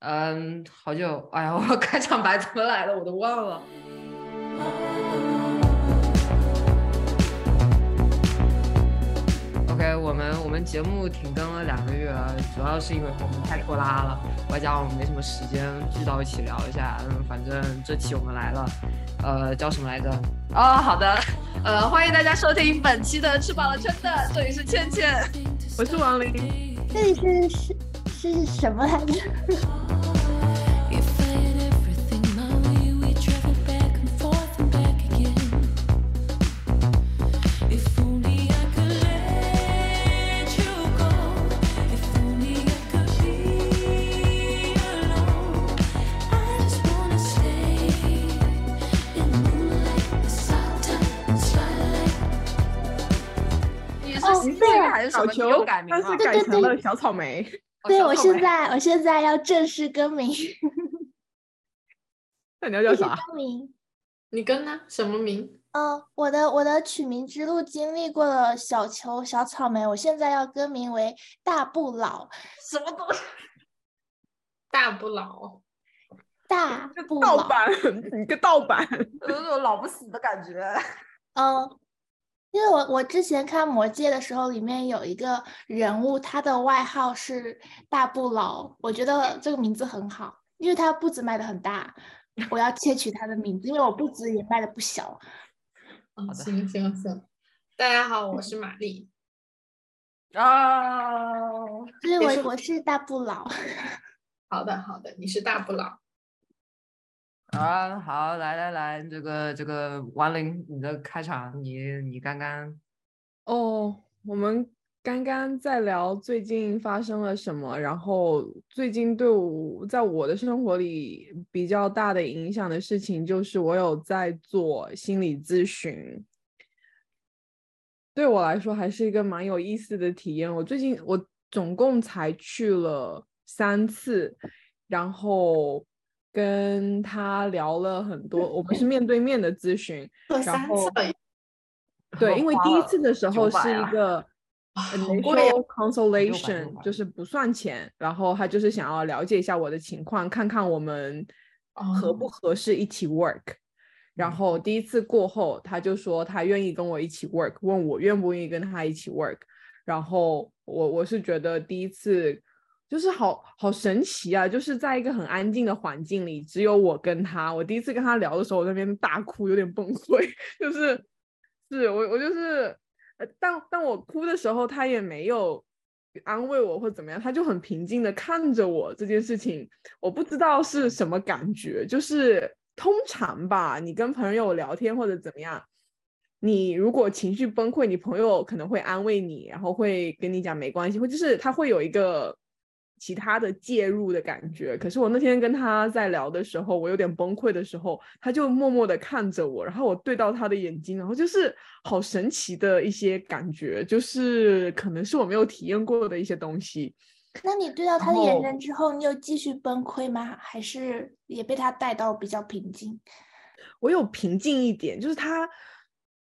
嗯，好久，哎呀，我 开场白怎么来的，我都忘了。OK，我们我们节目停更了两个月，主要是因为我们太拖拉了，外加我们没什么时间聚到一起聊一下。嗯，反正这期我们来了，呃，叫什么来着？哦，好的，呃，欢迎大家收听本期的吃饱了撑的，这里是倩倩，我是王琳，这里是是是什么来着？小球，但是改成了小草莓。对，我现在我现在要正式更名。那你要叫啥？更名。你更呢？什么名？嗯，我的我的取名之路经历过了小球、小草莓，我现在要更名为大不老。什么东西？大不老？大不老？盗版？你个盗版？有种老不死的感觉。嗯。因为我我之前看《魔戒》的时候，里面有一个人物，他的外号是大不老，我觉得这个名字很好，因为他步子迈的很大，我要窃取他的名字，因为我步子也迈的不小。嗯，行行行，大家好，我是玛丽。哦，所以我我是大不老。好的好的，你是大不老。啊，好，来来来，这个这个王林，你的开场，你你刚刚哦，我们刚刚在聊最近发生了什么，然后最近对我在我的生活里比较大的影响的事情，就是我有在做心理咨询，对我来说还是一个蛮有意思的体验。我最近我总共才去了三次，然后。跟他聊了很多，我们是面对面的咨询，然后对，因为第一次的时候是一个 initial consultation，就是不算钱，然后他就是想要了解一下我的情况，看看我们合不合适一起 work。然后第一次过后，他就说他愿意跟我一起 work，问我愿不愿意跟他一起 work。然后我我是觉得第一次。就是好好神奇啊！就是在一个很安静的环境里，只有我跟他。我第一次跟他聊的时候，我那边大哭，有点崩溃。就是，是我我就是，呃，但但我哭的时候，他也没有安慰我或怎么样，他就很平静的看着我。这件事情我不知道是什么感觉。就是通常吧，你跟朋友聊天或者怎么样，你如果情绪崩溃，你朋友可能会安慰你，然后会跟你讲没关系，或就是他会有一个。其他的介入的感觉，可是我那天跟他在聊的时候，我有点崩溃的时候，他就默默的看着我，然后我对到他的眼睛，然后就是好神奇的一些感觉，就是可能是我没有体验过的一些东西。那你对到他的眼神之后，你有继续崩溃吗？还是也被他带到比较平静？我有平静一点，就是他，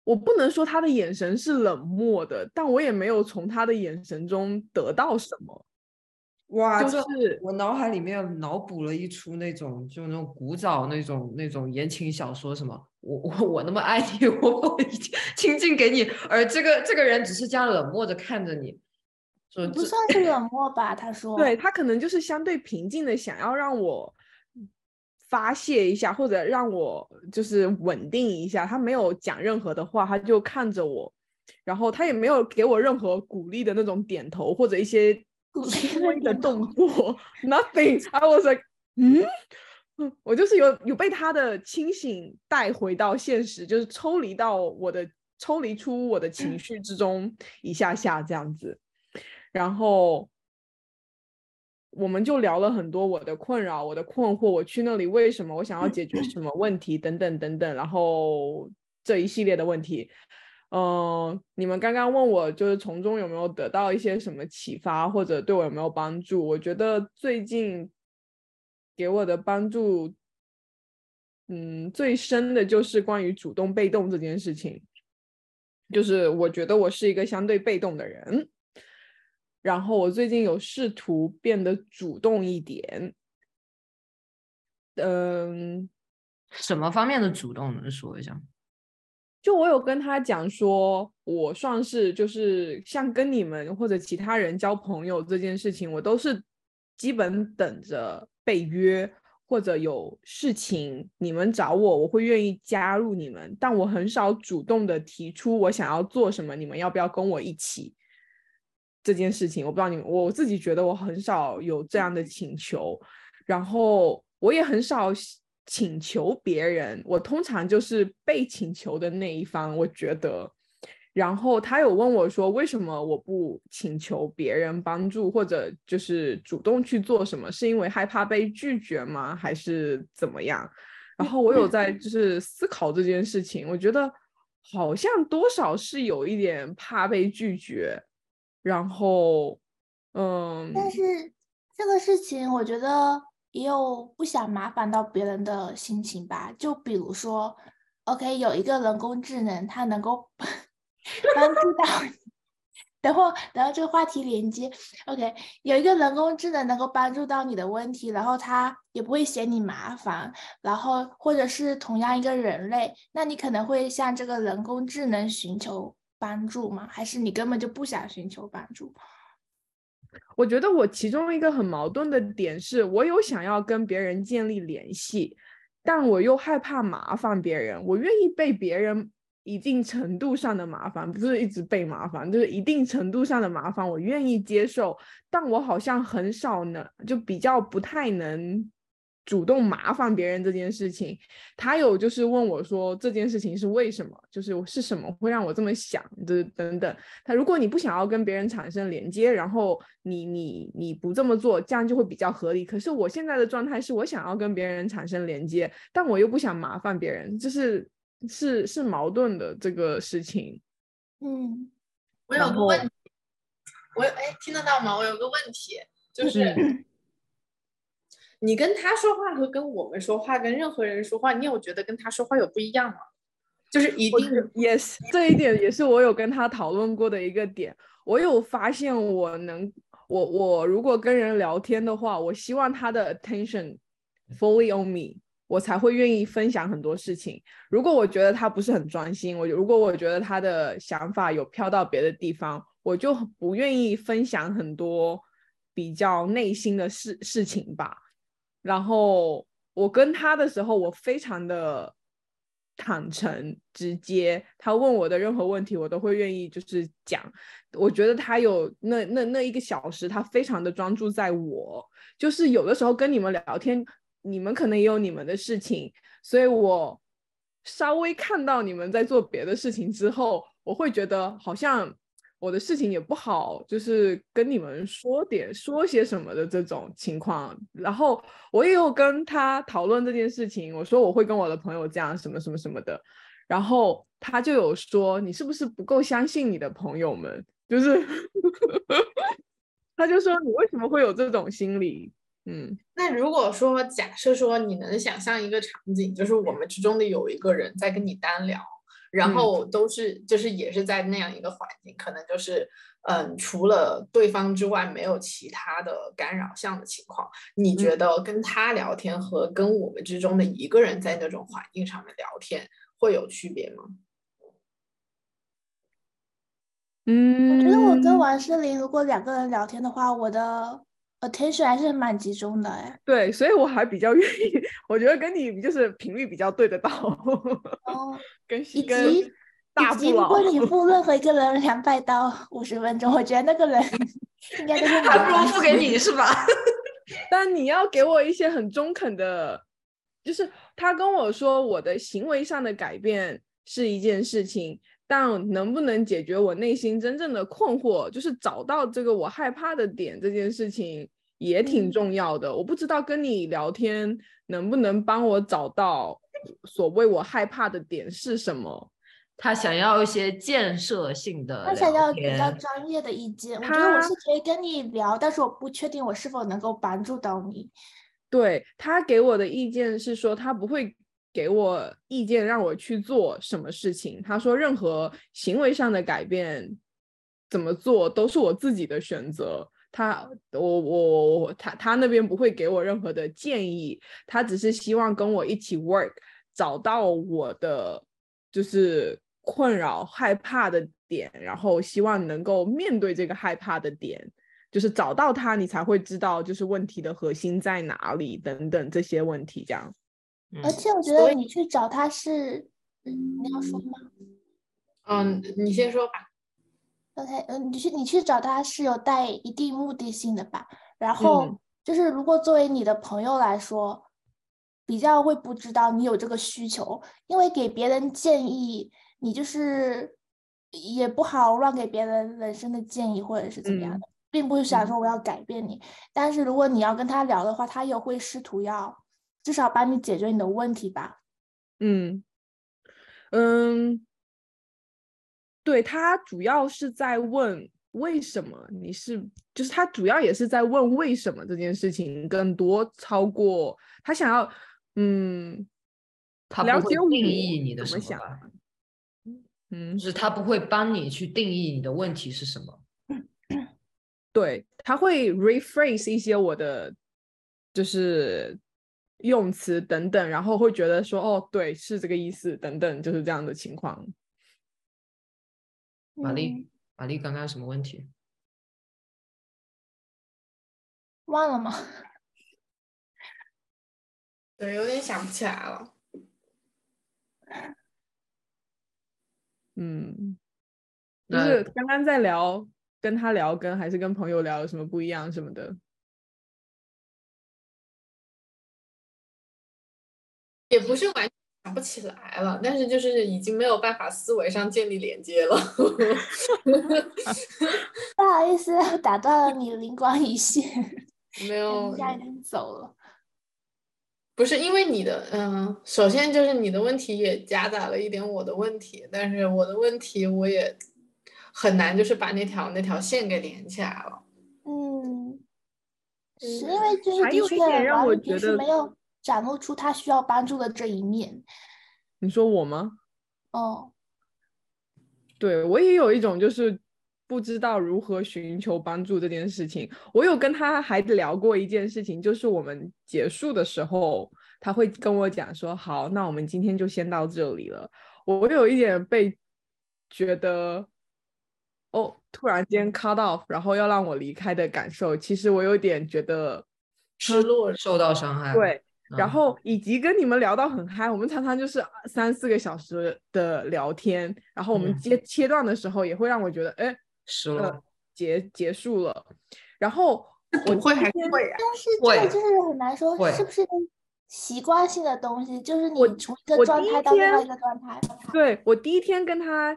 我不能说他的眼神是冷漠的，但我也没有从他的眼神中得到什么。哇，就是我脑海里面脑补了一出那种，就那种古早那种那种言情小说，什么我我 我那么爱你，我倾尽给你，而这个这个人只是这样冷漠的看着你，说不算是冷漠吧？他 说，对他可能就是相对平静的，想要让我发泄一下，或者让我就是稳定一下。他没有讲任何的话，他就看着我，然后他也没有给我任何鼓励的那种点头或者一些。轻微的动作，nothing。I was like，嗯，我就是有有被他的清醒带回到现实，就是抽离到我的抽离出我的情绪之中一下下这样子。然后我们就聊了很多我的困扰、我的困惑，我去那里为什么，我想要解决什么问题等等等等，然后这一系列的问题。嗯，你们刚刚问我，就是从中有没有得到一些什么启发，或者对我有没有帮助？我觉得最近给我的帮助，嗯，最深的就是关于主动被动这件事情。就是我觉得我是一个相对被动的人，然后我最近有试图变得主动一点，嗯，什么方面的主动能说一下？就我有跟他讲说，我算是就是像跟你们或者其他人交朋友这件事情，我都是基本等着被约或者有事情你们找我，我会愿意加入你们，但我很少主动的提出我想要做什么，你们要不要跟我一起这件事情？我不知道你们，我自己觉得我很少有这样的请求，然后我也很少。请求别人，我通常就是被请求的那一方。我觉得，然后他有问我说，为什么我不请求别人帮助，或者就是主动去做什么？是因为害怕被拒绝吗？还是怎么样？然后我有在就是思考这件事情，我觉得好像多少是有一点怕被拒绝。然后，嗯，但是这个事情，我觉得。也有不想麻烦到别人的心情吧，就比如说，OK，有一个人工智能，它能够 帮助到你，等会等到这个话题连接，OK，有一个人工智能能够帮助到你的问题，然后它也不会嫌你麻烦，然后或者是同样一个人类，那你可能会向这个人工智能寻求帮助吗？还是你根本就不想寻求帮助？我觉得我其中一个很矛盾的点是，我有想要跟别人建立联系，但我又害怕麻烦别人。我愿意被别人一定程度上的麻烦，不是一直被麻烦，就是一定程度上的麻烦，我愿意接受。但我好像很少能，就比较不太能。主动麻烦别人这件事情，他有就是问我说这件事情是为什么，就是是什么会让我这么想的等等。他如果你不想要跟别人产生连接，然后你你你不这么做，这样就会比较合理。可是我现在的状态是我想要跟别人产生连接，但我又不想麻烦别人，就是是是矛盾的这个事情。嗯，我有个问题，我哎听得到吗？我有个问题就是。你跟他说话和跟我们说话，跟任何人说话，你有觉得跟他说话有不一样吗？就是一定，yes，这一点也是我有跟他讨论过的一个点。我有发现，我能，我我如果跟人聊天的话，我希望他的 attention fully on me，我才会愿意分享很多事情。如果我觉得他不是很专心，我如果我觉得他的想法有飘到别的地方，我就不愿意分享很多比较内心的事事情吧。然后我跟他的时候，我非常的坦诚直接，他问我的任何问题，我都会愿意就是讲。我觉得他有那那那一个小时，他非常的专注在我。就是有的时候跟你们聊天，你们可能也有你们的事情，所以我稍微看到你们在做别的事情之后，我会觉得好像。我的事情也不好，就是跟你们说点说些什么的这种情况。然后我也有跟他讨论这件事情，我说我会跟我的朋友这样什么什么什么的。然后他就有说，你是不是不够相信你的朋友们？就是他就说你为什么会有这种心理？嗯，那如果说假设说你能想象一个场景，就是我们之中的有一个人在跟你单聊。然后都是就是也是在那样一个环境，可能就是嗯，除了对方之外没有其他的干扰项的情况。你觉得跟他聊天和跟我们之中的一个人在那种环境上面聊天会有区别吗？嗯，我觉得我跟王诗龄如果两个人聊天的话，我的。Attention 还是蛮集中的哎，对，所以我还比较愿意，我觉得跟你就是频率比较对得到。哦，跟以及大以及如果你付任 何一个人两百到五十分钟，我觉得那个人应该都是还不如付给你是吧？但你要给我一些很中肯的，就是他跟我说我的行为上的改变是一件事情。但能不能解决我内心真正的困惑，就是找到这个我害怕的点，这件事情也挺重要的。我不知道跟你聊天能不能帮我找到所谓我害怕的点是什么。他想要一些建设性的，他想要比较专业的意见。我觉得我是可以跟你聊，但是我不确定我是否能够帮助到你。对他给我的意见是说，他不会。给我意见，让我去做什么事情。他说，任何行为上的改变，怎么做都是我自己的选择。他我我我他他那边不会给我任何的建议，他只是希望跟我一起 work，找到我的就是困扰害怕的点，然后希望能够面对这个害怕的点，就是找到它，你才会知道就是问题的核心在哪里等等这些问题这样。而且我觉得你去找他是，嗯，你要说吗？嗯，你先说吧。OK，嗯，你去你去找他是有带一定目的性的吧？然后就是如果作为你的朋友来说，比较会不知道你有这个需求，因为给别人建议，你就是也不好乱给别人人生的建议或者是怎么样的，并不是想说我要改变你。但是如果你要跟他聊的话，他也会试图要。至少帮你解决你的问题吧。嗯嗯，对他主要是在问为什么你是，就是他主要也是在问为什么这件事情更多超过他想要，嗯，他了解定义你的什么想，嗯，就是他不会帮你去定义你的问题是什么。对他会 rephrase 一些我的，就是。用词等等，然后会觉得说哦，对，是这个意思，等等，就是这样的情况。玛丽，玛丽，刚刚有什么问题？忘了吗？对，有点想不起来了。嗯，就是刚刚在聊，跟他聊，跟还是跟朋友聊有什么不一样什么的。也不是完全想不起来了，但是就是已经没有办法思维上建立连接了。不好意思，打断了你灵光一现。没有，人家已经走了。不是因为你的，嗯，首先就是你的问题也夹杂了一点我的问题，但是我的问题我也很难就是把那条那条线给连起来了。嗯，是因为就是还有一点让我觉得没有。展露出他需要帮助的这一面。你说我吗？哦，对我也有一种就是不知道如何寻求帮助这件事情。我有跟他还聊过一件事情，就是我们结束的时候，他会跟我讲说：“好，那我们今天就先到这里了。”我有一点被觉得哦，突然间 cut off，然后要让我离开的感受。其实我有点觉得失落，受到伤害。对。然后以及跟你们聊到很嗨，我们常常就是三四个小时的聊天，然后我们接切断的时候也会让我觉得，哎，失了，结结束了。然后我会还会，但是这个就是很难说是不是习惯性的东西，就是你从一个状态到另外一个状态。对我第一天跟他，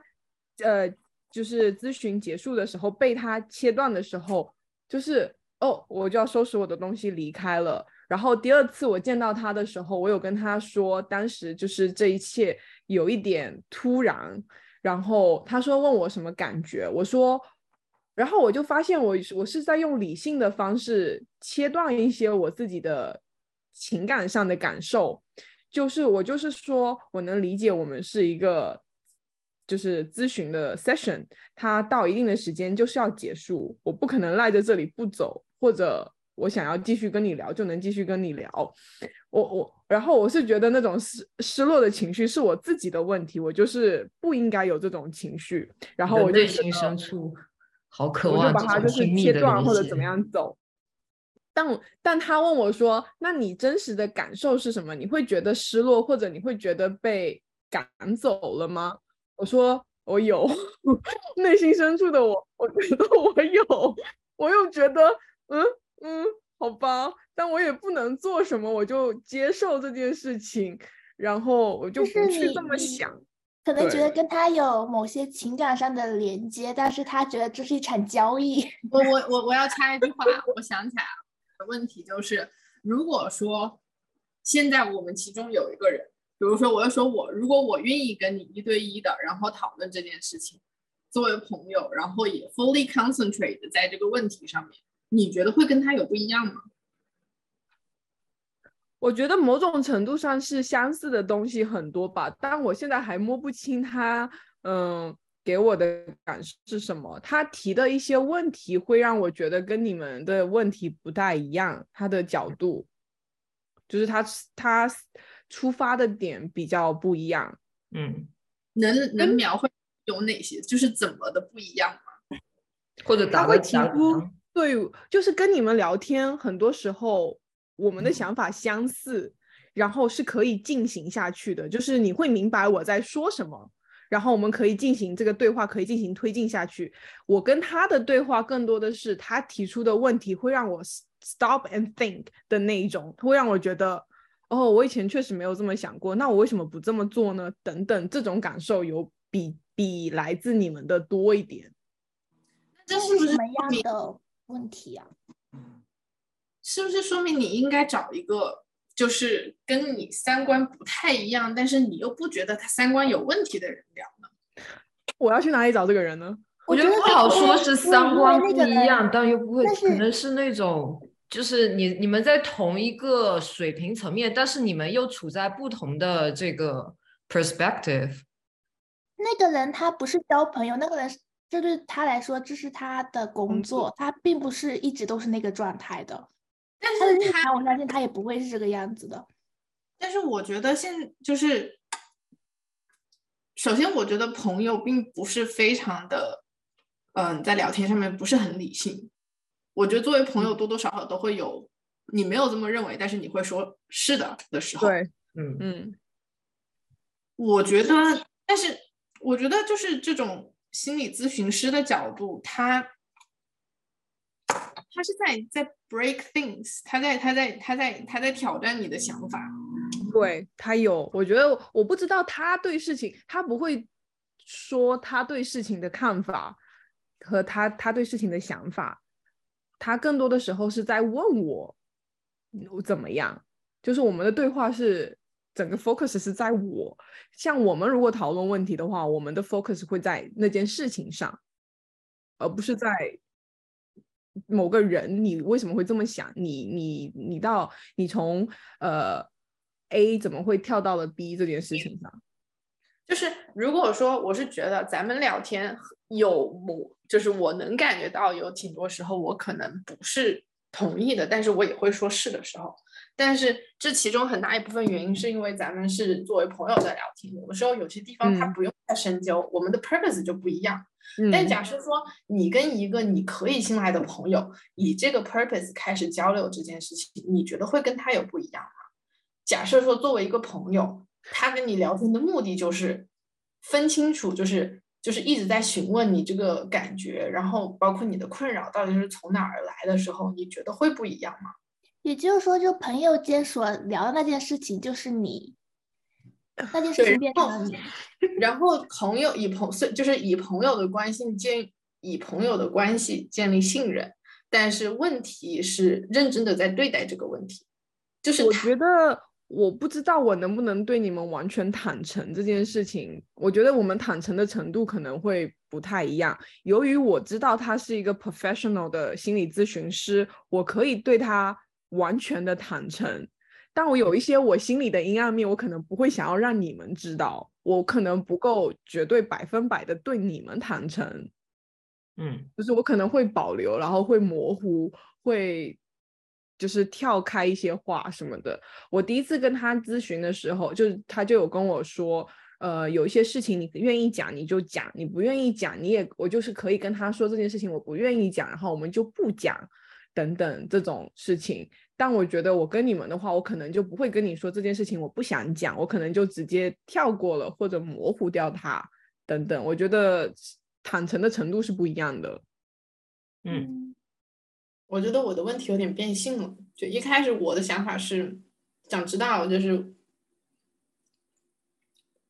呃，就是咨询结束的时候被他切断的时候，就是哦，我就要收拾我的东西离开了。然后第二次我见到他的时候，我有跟他说，当时就是这一切有一点突然。然后他说问我什么感觉，我说，然后我就发现我我是在用理性的方式切断一些我自己的情感上的感受，就是我就是说我能理解我们是一个就是咨询的 session，它到一定的时间就是要结束，我不可能赖在这里不走或者。我想要继续跟你聊，就能继续跟你聊。我我，然后我是觉得那种失失落的情绪是我自己的问题，我就是不应该有这种情绪。然后我内心深处好渴望，我就把它就是切断或者怎么样走。但但他问我说：“那你真实的感受是什么？你会觉得失落，或者你会觉得被赶走了吗？”我说：“我有，内心深处的我，我觉得我有。我又觉得，嗯。”嗯，好吧，但我也不能做什么，我就接受这件事情，然后我就不去这么想。可能觉得跟他有某些情感上的连接，但是他觉得这是一场交易。我我我我要插一句话，我想起来了，问题就是，如果说现在我们其中有一个人，比如说我要说我，如果我愿意跟你一对一的，然后讨论这件事情，作为朋友，然后也 fully concentrate 在这个问题上面。你觉得会跟他有不一样吗？我觉得某种程度上是相似的东西很多吧，但我现在还摸不清他，嗯，给我的感受是什么？他提的一些问题会让我觉得跟你们的问题不太一样，他的角度就是他他出发的点比较不一样。嗯，能能描绘有哪些？就是怎么的不一样吗？或者他会提打个假出对，就是跟你们聊天，很多时候我们的嗯想法相似，然后是可以进行下去的，就是你会明白我在说什么，然后我们可以进行这个对话，可以进行推进下去。我跟他的对话更多的是他提出的问题会让我 stop and think 的那一种，会让我觉得。哦，我以前确实没有这么想过，那我为什么不这么做呢？等等，这种感受有比比来自你们的多一点。这是不是是什么样的问题啊？是不是说明你应该找一个就是跟你三观不太一样，但是你又不觉得他三观有问题的人聊呢？我要去哪里找这个人呢？我觉得不好说是三观不一样，但又不会，可能是那种，就是你你们在同一个水平层面，但是你们又处在不同的这个 perspective。那个人他不是交朋友，那个人是这对他来说这是他的工工作作，他并不是一直都是那个状态的。但是他常我相信他也不会是这个样子的。但是我觉得现就是，首先我觉得朋友并不是非常的，嗯，在聊天上面不是很理性。我觉得作为朋友，多多少少都会有你没有这么认为，但是你会说是的的时候。对，嗯嗯，我觉得，但是我觉得就是这种心理咨询师的角度，他他是在在 break things，他在他在他在他在挑战你的想法。对他有，我觉得我不知道他对事情，他不会说他对事情的看法和他他对事情的想法，他更多的时候是在问我我怎么样，就是我们的对话是整个 focus 是在我，像我们如果讨论问题的话，我们的 focus 会在那件事情上，而不是在某个人，你为什么会这么想？你你你到你从呃 A 怎么会跳到了 B 这件事情上？就是如果说我是觉得咱们聊天有某，就是我能感觉到有挺多时候我可能不是同意的，但是我也会说是的时候，但是这其中很大一部分原因是因为咱们是作为朋友在聊天，有的时候有些地方它嗯不用太深究，我们的 purpose 就不一样。嗯，但假设说你跟一个你可以信赖的朋友以这个 purpose 开始交流这件事情，你觉得会跟他有不一样吗？假设说作为一个朋友，他跟你聊天的目的就是分清楚，就是就是一直在询问你这个感觉，然后包括你的困扰到底是从哪儿而来的时候，你觉得会不一样吗？也就是说，就朋友间所聊的那件事情，就是你 那件事情变成然后了你。然后朋友以朋所以就是以朋友的关系建以朋友的关系建立信任，但是问题是认真的在对待这个问题，就是我觉得我不知道我能不能对你们完全坦诚这件事情。我觉得我们坦诚的程度可能会不太一样。由于我知道他是一个 professional 的心理咨询师，我可以对他完全的坦诚。但我有一些我心里的阴暗面，我可能不会想要让你们知道，我可能不够绝对百分百的对你们坦诚。嗯就是我可能会保留，然后会模糊，会就是跳开一些话什么的。我第一次跟他咨询的时候，就是他就有跟我说，呃，有一些事情你愿意讲你就讲，你不愿意讲你也，我就是可以跟他说这件事情我不愿意讲，然后我们就不讲等等这种事情。但我觉得我跟你们的话，我可能就不会跟你说这件事情我不想讲，我可能就直接跳过了或者模糊掉它等等。我觉得坦诚的程度是不一样的。嗯，我觉得我的问题有点变性了。就一开始我的想法是想知道，就是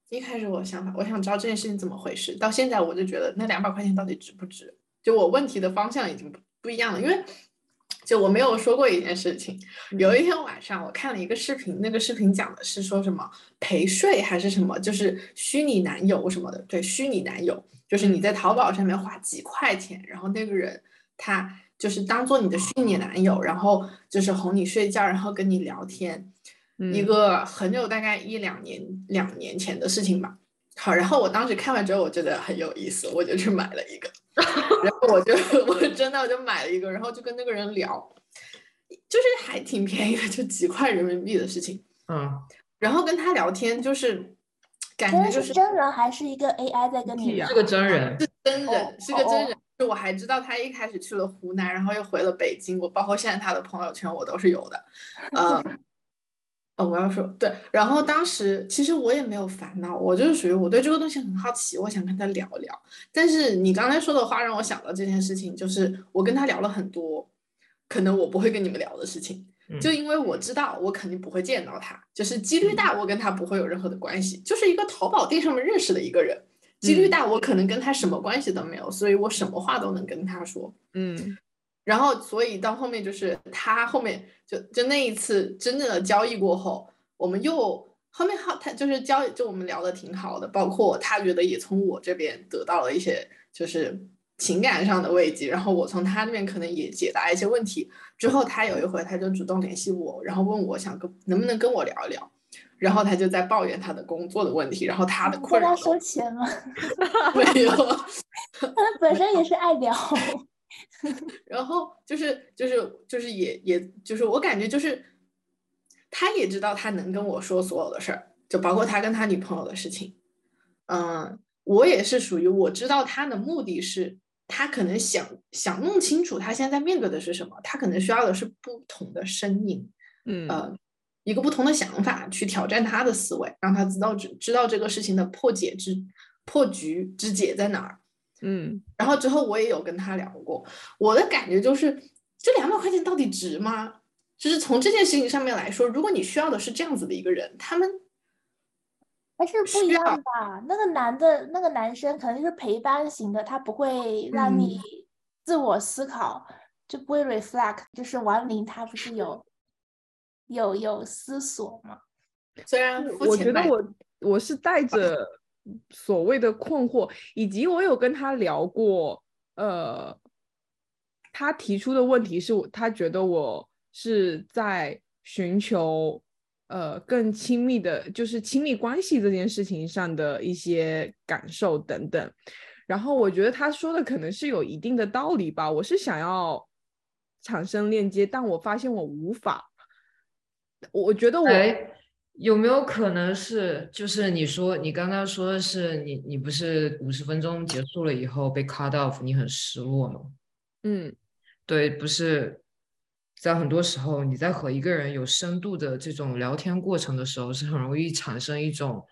一开始我的想法，我想知道这件事情怎么回事。到现在我就觉得那两百块钱到底值不值？就我问题的方向已经不不一样了，因为就我没有说过一件事情。有一天晚上我看了一个视频，那个视频讲的是说什么陪睡还是什么，就是虚拟男友什么的。对，虚拟男友就是你在淘宝上面花几块钱，然后那个人他就是当做你的虚拟男友，然后就是哄你睡觉，然后跟你聊天。一嗯个很久，大概一两年、两年前的事情吧。好，然后我当时看完之后，我觉得很有意思，我就去买了一个，然后我就我真的我就买了一个，然后就跟那个人聊，就是还挺便宜的，就几块人民币的事情。嗯，然后跟他聊天，就是感觉就是真人还是一个 AI 在跟你聊是？个真人，是真人，哦是个真哦人。就我还知道他一开始去了湖南，然后又回了北京。我包括现在他的朋友圈我都是有的。嗯。哦，我要说对，然后当时其实我也没有烦恼，我就是属于我对这个东西很好奇，我想跟他聊聊。但是你刚才说的话让我想到这件事情，就是我跟他聊了很多，可能我不会跟你们聊的事情。就因为我知道我肯定不会见到他，就是几率大我跟他不会有任何的关系，就是一个淘宝店上面认识的一个人，几率大我可能跟他什么关系都没有，所以我什么话都能跟他说。嗯然后所以到后面就是他后面就就那一次真正的交易过后，我们又后面好他就是交易就我们聊的挺好的，包括他觉得也从我这边得到了一些就是情感上的慰藉，然后我从他那边可能也解答一些问题。之后他有一回他就主动联系我，然后问我想跟能不能跟我聊一聊，然后他就在抱怨他的工作的问题，然后他的你困扰收钱吗？没有。他本身也是爱聊。然后就是就是就是也也就是我感觉就是，他也知道他能跟我说所有的事儿，就包括他跟他女朋友的事情。嗯，我也是属于我知道他的目的是，他可能想想弄清楚他现在面对的是什么，他可能需要的是不同的声音，嗯呃，一个不同的想法去挑战他的思维，让他知道知知道这个事情的破解之破局之解在哪儿。嗯然后之后我也有跟他聊过，我的感觉就是这两百块钱到底值吗？就是从这件事情上面来说，如果你需要的是这样子的一个人，他们还是不一样吧？那个男的，那个男生可能是陪伴型的，他不会让你自我思考，就不会 reflect。就是王林他不是有有有思索吗？虽然我觉得我我是带着所谓的困惑，以及我有跟他聊过，呃，他提出的问题是我他觉得我是在寻求呃更亲密的，就是亲密关系这件事情上的一些感受等等。然后我觉得他说的可能是有一定的道理吧，我是想要产生链接，但我发现我无法。我觉得我哎，有没有可能是，就是你说你刚刚说的是你你不是五十分钟结束了以后被 cut off，你很失落吗？嗯对，不是，在很多时候你在和一个人有深度的这种聊天过程的时候，是很容易产生一种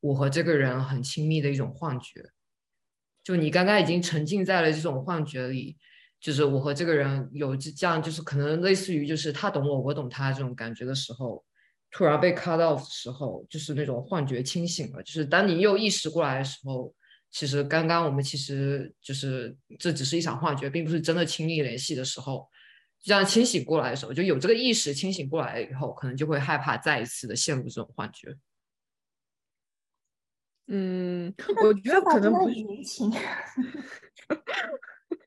我和这个人很亲密的一种幻觉。就你刚刚已经沉浸在了这种幻觉里，就是我和这个人有这这样，就是可能类似于就是他懂我，我懂他这种感觉的时候，突然被 cut off 的时候，就是那种幻觉清醒了。就是当你又意识过来的时候，其实刚刚我们其实就是这只是一场幻觉，并不是真的亲密联系的时候，这样清醒过来的时候，就有这个意识清醒过来以后，可能就会害怕再一次的陷入这种幻觉。嗯，我觉得可能不是，年轻。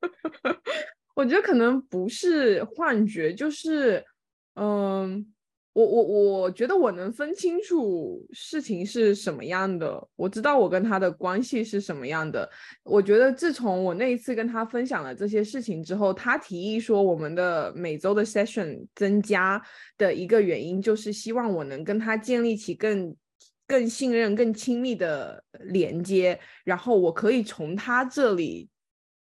我觉得可能不是幻觉，就是，嗯，我我我觉得我能分清楚事情是什么样的，我知道我跟他的关系是什么样的。我觉得自从我那一次跟他分享了这些事情之后，他提议说我们的每周的 session 增加的一个原因，就是希望我能跟他建立起更更信任、更亲密的连接，然后我可以从他这里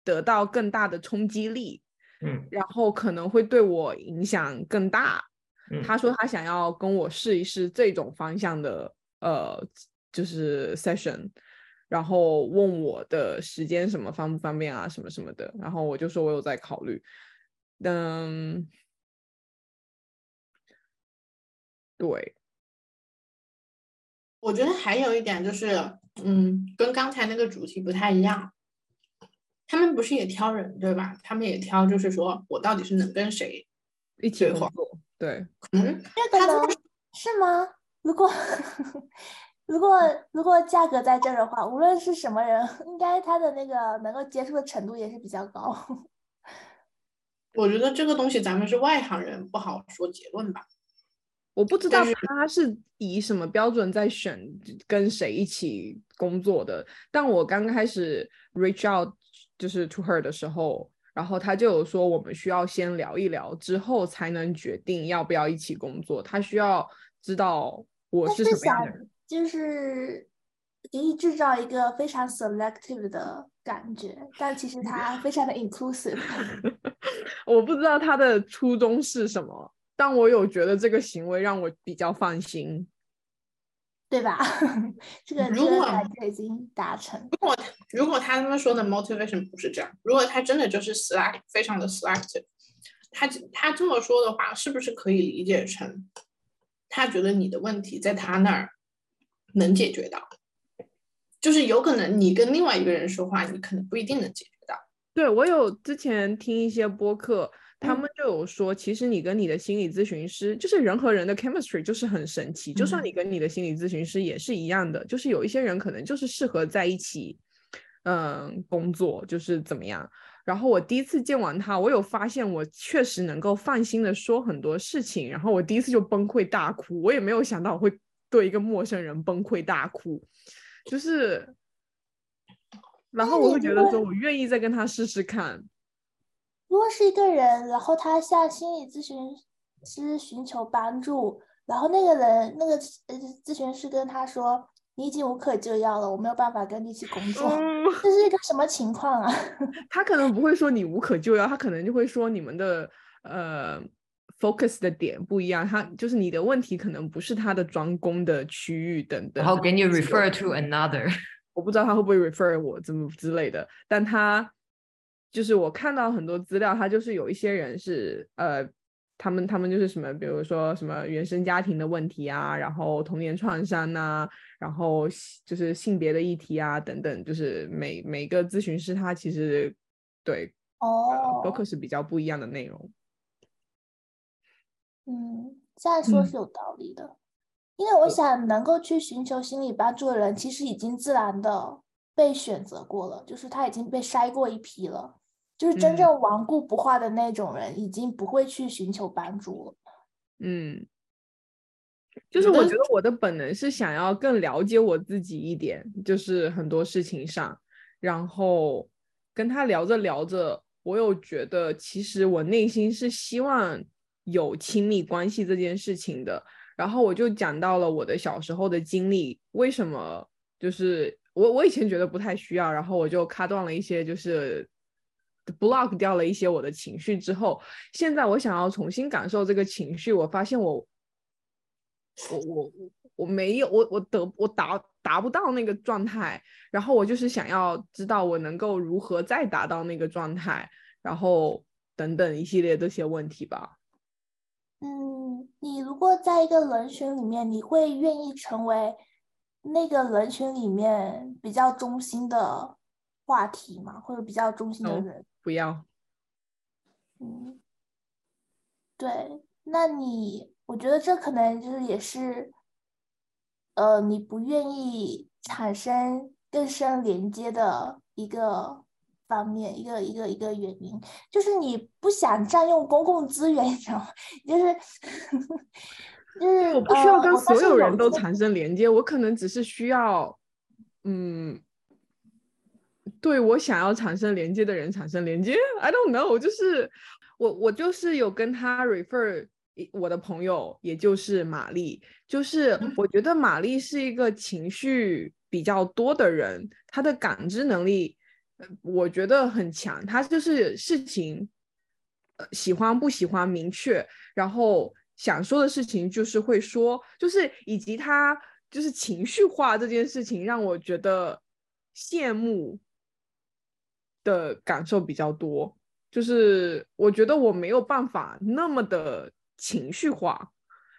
得到更大的冲击力，嗯然后可能会对我影响更大。嗯他说他想要跟我试一试这种方向的呃，就是 session，然后问我的时间什么方不方便啊，什么什么的，然后我就说我有在考虑，嗯，对，我觉得还有一点就是，嗯，跟刚才那个主题不太一样。他们不是也挑人对吧？他们也挑，就是说我到底是能跟谁？一起合作，对，嗯，这个呢？是吗？如果 如果如果价格在这儿的话，无论是什么人，应该他的那个能够接触的程度也是比较高。我觉得这个东西咱们是外行人，不好说结论吧。我不知道他是以什么标准在选跟谁一起工作的，但我刚开始 reach out 就是 to her 的时候，然后他就有说我们需要先聊一聊，之后才能决定要不要一起工作。他需要知道我是什么样的想人。就是给你制造一个非常 selective 的感觉，但其实他非常的 inclusive。我不知道他的初衷是什么，但我有觉得这个行为让我比较放心。对吧？这个这如果个感觉已经达成。如果如果他们说的 motivation 不是这样，如果他真的就是 select 非常的 selective，他他这么说的话，是不是可以理解成他觉得你的问题在他那儿能解决到？就是有可能你跟另外一个人说话，你可能不一定能解决到。对我有之前听一些播客，他嗯们就有说，其实你跟你的心理咨询师，就是人和人的 chemistry 就是很神奇。就算嗯你跟你的心理咨询师也是一样的，就是有一些人可能就是适合在一起，嗯，工作就是怎么样。然后我第一次见完他，我有发现我确实能够放心的说很多事情。然后我第一次就崩溃大哭，我也没有想到我会对一个陌生人崩溃大哭，就是，然后我会觉得说，我愿意再跟他试试看。如果是一个人，然后他向心理咨询师寻求帮助，然后那个人那个呃咨询师跟他说：“你已经无可救药了，我没有办法跟你一起工作。嗯，这是一个什么情况啊？他可能不会说你无可救药，他可能就会说你们的呃 focus 的点不一样，他就是你的问题可能不是他的专攻的区域等等。然后给你 refer to another。我不知道他会不会 refer 我怎么之类的，但他就是我看到很多资料，他就是有一些人是呃，他们他们就是什么，比如说什么原生家庭的问题啊，然后童年创伤呐、然后就是性别的议题啊等等，就是每每个咨询师他其实对呃哦，focus 比较不一样的内容。嗯，这样说嗯是有道理的，因为我想能够去寻求心理帮助的人，其实已经自然的被选择过了，就是他已经被筛过一批了，就是真嗯。正顽固不化的那种人，已经不会去寻求帮助了。嗯，就是我觉得我的本能是想要更了解我自己一点，就是很多事情上，然后跟他聊着聊着，我有觉得其实我内心是希望有亲密关系这件事情的，然后我就讲到了我的小时候的经历，为什么就是我我以前觉得不太需要，然后我就卡断了一些就是 block 掉了一些我的情绪之后，现在我想要重新感受这个情绪，我发现我我我我我没有我我得我达达不到那个状态，然后我就是想要知道我能够如何再达到那个状态，然后等等一系列这些问题吧。嗯，你如果在一个人群里面，你会愿意成为那个人群里面比较中心的话题嘛？或者比较中心的 No 人？不要，嗯，对，那你，我觉得这可能就是也是，呃，你不愿意产生更深连接的一个方面，一个一个一个原因，就是你不想占用公共资源，你知道吗？就是 就是我不需要呃跟所有人都产生连接，我可能只是需要，嗯，对我想要产生连接的人产生连接。I don't know，就是我我就是有跟他 refer 我的朋友，也就是玛丽，就是我觉得玛丽是一个情绪比较多的人，她的感知能力，呃我觉得很强，她就是事情。呃喜欢不喜欢明确，然后想说的事情就是会说，就是以及她就是情绪化这件事情让我觉得羡慕的感受比较多，就是我觉得我没有办法那么的情绪化，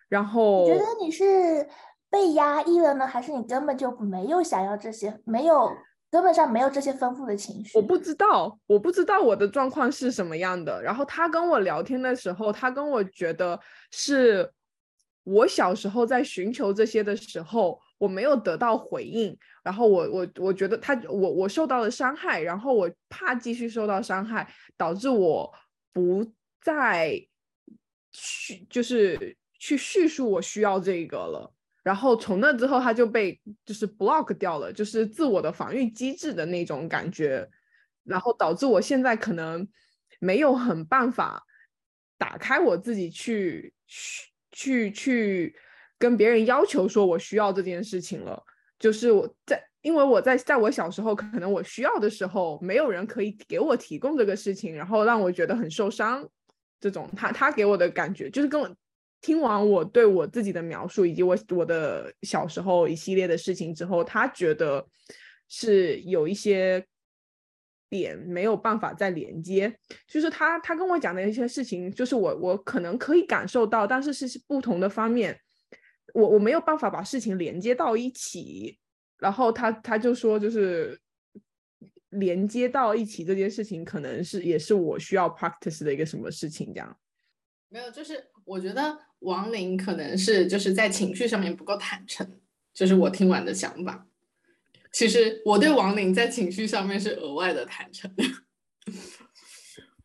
然后你觉得你是被压抑了呢，还是你根本就没有想要这些，没有根本上没有这些丰富的情绪？我不知道，我不知道我的状况是什么样的。然后他跟我聊天的时候，他跟我觉得是我小时候在寻求这些的时候，我没有得到回应，然后我我我觉得他我我受到了伤害，然后我怕继续受到伤害，导致我不再去就是去叙述我需要这个了。然后从那之后，他就被就是 block 掉了，就是自我的防御机制的那种感觉，然后导致我现在可能没有很办法打开我自己去去去去跟别人要求说我需要这件事情了。就是我在，因为我在在我小时候，可能我需要的时候，没有人可以给我提供这个事情，然后让我觉得很受伤。这种他他给我的感觉，就是跟我。听完我对我自己的描述，以及我我的小时候一系列的事情之后，他觉得是有一些点没有办法再连接。就是他他跟我讲的一些事情，就是我我可能可以感受到，但是是不同的方面，我我没有办法把事情连接到一起。然后他他就说，就是连接到一起这件事情，可能是也是我需要 practice 的一个什么事情，这样。没有，就是我觉得王林可能是就是在情绪上面不够坦诚，就是我听完的想法。其实我对王林在情绪上面是额外的坦诚。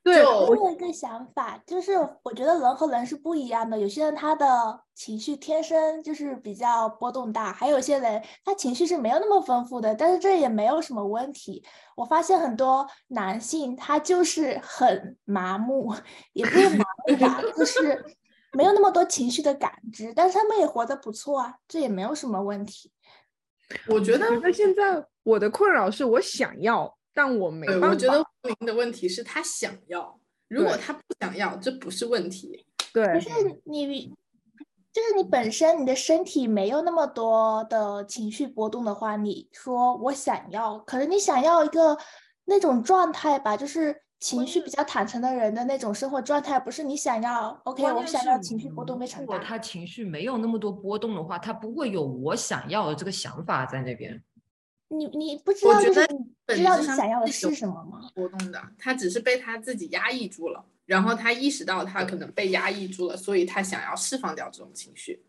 对，我有一个想法，就是我觉得人和人是不一样的。有些人他的情绪天生就是比较波动大，还有些人他情绪是没有那么丰富的，但是这也没有什么问题。我发现很多男性他就是很麻木，也不是麻木吧，就 是没有那么多情绪的感知，但是他们也活得不错啊，这也没有什么问题。我觉得，那现在我的困扰是我想要。但我没办法。我觉得林的问题是他想要，如果他不想要，这不是问题。对，可是你就是你本身你的身体没有那么多的情绪波动的话，你说我想要，可能你想要一个那种状态吧，就是情绪比较坦诚的人的那种生活状态，不是你想要。OK，我想要情绪波动非常大。如果他情绪没有那么多波动的话，他不会有我想要的这个想法在那边。你你不知道，就是你知道你想要的是什么吗？波动的，他只是被他自己压抑住了，然后他意识到他可能被压抑住了，所以他想要释放掉这种情绪。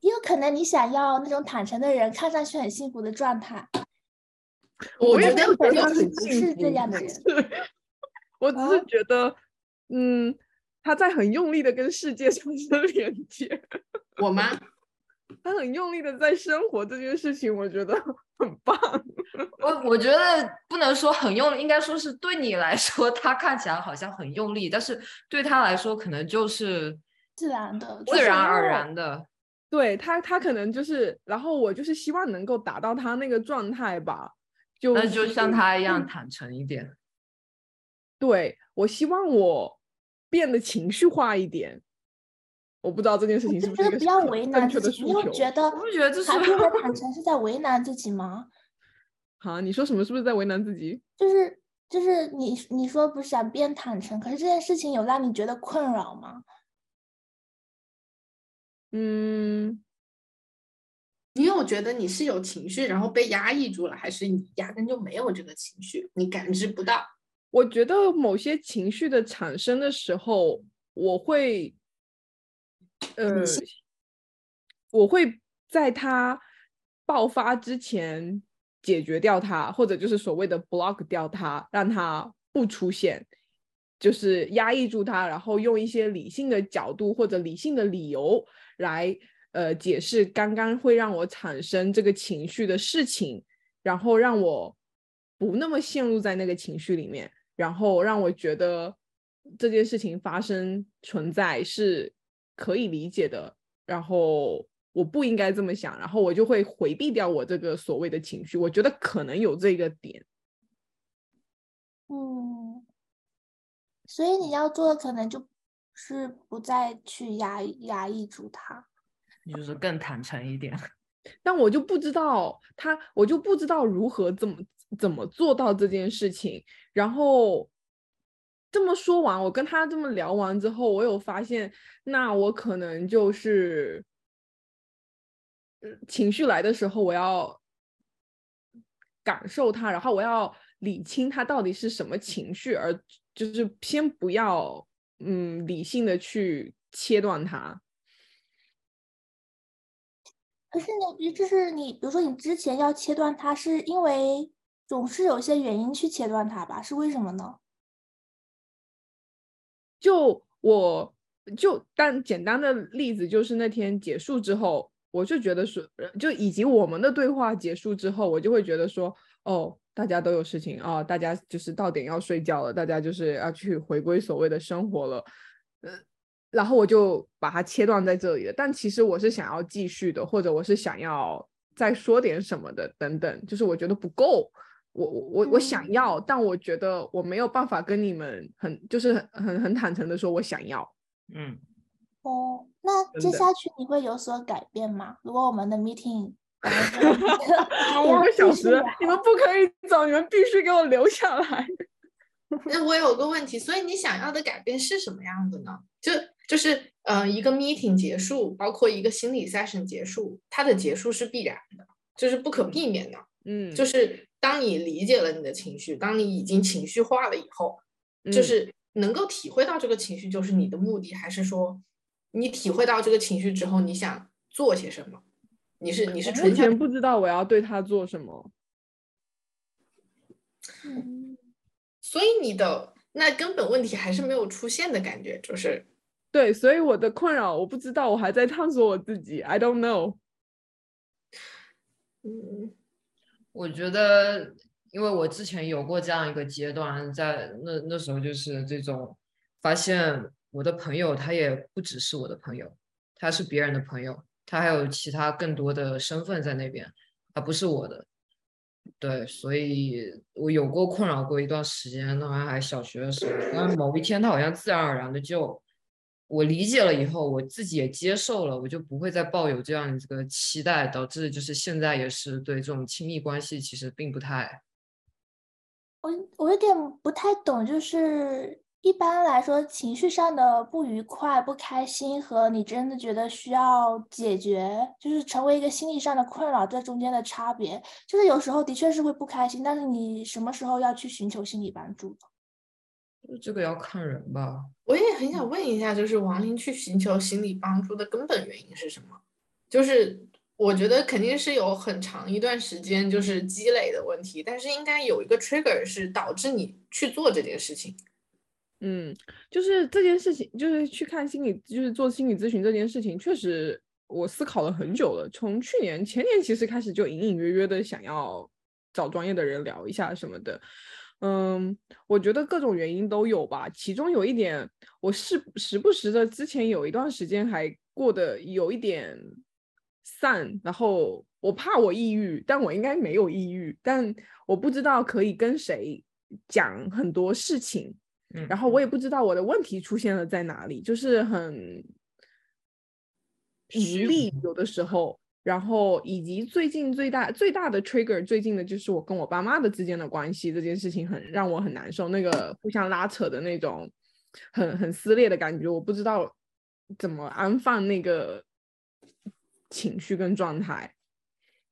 也有可能你想要那种坦诚的人，看上去很幸福的状态。我没有觉得他很不是这样的人。我只是觉得，嗯，他在很用力的跟世界 产生连接。我吗？他很用力的在生活这件事情，我觉得很棒。我我觉得不能说很用力，应该说是对你来说，他看起来好像很用力，但是对他来说，可能就是自然的、自然而然的。对他，他可能就是，然后我就是希望能够达到他那个状态吧，就那就像他一样坦诚一点。对我希望我变得情绪化一点。我不知道这件事情是不是一个不要为难自己。你会觉得，不觉得这是的 坦诚是在为难自己吗？好，你说什么？是不是在为难自己？就是就是你你说不想变坦诚，可是这件事情有让你觉得困扰吗？嗯，你有觉得你是有情绪，然后被压抑住了，还是你压根就没有这个情绪，你感知不到？我觉得某些情绪的产生的时候，我会。呃，我会在他爆发之前解决掉他，或者就是所谓的 block 掉他，让他不出现，就是压抑住他，然后用一些理性的角度或者理性的理由来呃解释刚刚会让我产生这个情绪的事情，然后让我不那么陷入在那个情绪里面，然后让我觉得这件事情发生存在是。可以理解的，然后我不应该这么想，然后我就会回避掉我这个所谓的情绪。我觉得可能有这个点，嗯，所以你要做的可能就是不再去压压抑住它，就是更坦诚一点。但我就不知道他，我就不知道如何怎么怎么做到这件事情，然后。这么说完，我跟他这么聊完之后，我有发现，那我可能就是，情绪来的时候，我要感受它，然后我要理清它到底是什么情绪，而就是先不要，嗯，理性的去切断它。可是你，就是你，比如说你之前要切断它，是因为总是有些原因去切断它吧？是为什么呢？就我就单简单的例子，就是那天结束之后，我就觉得说，就以及我们的对话结束之后，我就会觉得说，哦，大家都有事情啊，大家就是到点要睡觉了，大家就是要去回归所谓的生活了，呃，然后我就把它切断在这里了。但其实我是想要继续的，或者我是想要再说点什么的，等等，就是我觉得不够。我我我我想要，但我觉得我没有办法跟你们很就是很很很坦诚的说，我想要。嗯，哦，那接下去你会有所改变吗？如果我们的 meeting 五个 小时，你们不可以走，你们必须给我留下来。那我有个问题，所以你想要的改变是什么样的呢？就就是呃，一个 meeting 结束，包括一个心理 session 结束，它的结束是必然的，就是不可避免的。嗯，就是当你理解了你的情绪，当你已经情绪化了以后，就是能够体会到这个情绪就是你的目的，还是说你体会到这个情绪之后，你想做些什么？你是你是目前不知道我要对他做什么。嗯，所以你的那根本问题还是没有出现的感觉，就是对，所以我的困扰我不知道，我还在探索我自己，I don't know。嗯。我觉得，因为我之前有过这样一个阶段，在那那时候就是这种，发现我的朋友他也不只是我的朋友，他是别人的朋友，他还有其他更多的身份在那边，他不是我的。对，所以我有过困扰过一段时间，那还还小学的时候，但某一天他好像自然而然的就。我理解了以后，我自己也接受了，我就不会再抱有这样这个期待，导致就是现在也是对这种亲密关系其实并不太。我我有点不太懂，就是一般来说情绪上的不愉快、不开心和你真的觉得需要解决，就是成为一个心理上的困扰，这中间的差别，就是有时候的确是会不开心，但是你什么时候要去寻求心理帮助？这个要看人吧。我也很想问一下，就是王林去寻求心理帮助的根本原因是什么？就是我觉得肯定是有很长一段时间就是积累的问题，但是应该有一个 trigger 是导致你去做这件事情。嗯，就是这件事情，就是去看心理，就是做心理咨询这件事情，确实我思考了很久了。从去年前年其实开始就隐隐约约的想要找专业的人聊一下什么的。嗯，我觉得各种原因都有吧。其中有一点，我是时不时的，之前有一段时间还过得有一点散，然后我怕我抑郁，但我应该没有抑郁，但我不知道可以跟谁讲很多事情，然后我也不知道我的问题出现了在哪里，就是很无力，有的时候。然后以及最近最大最大的 trigger，最近的就是我跟我爸妈的之间的关系这件事情很让我很难受，那个互相拉扯的那种很很撕裂的感觉，我不知道怎么安放那个情绪跟状态，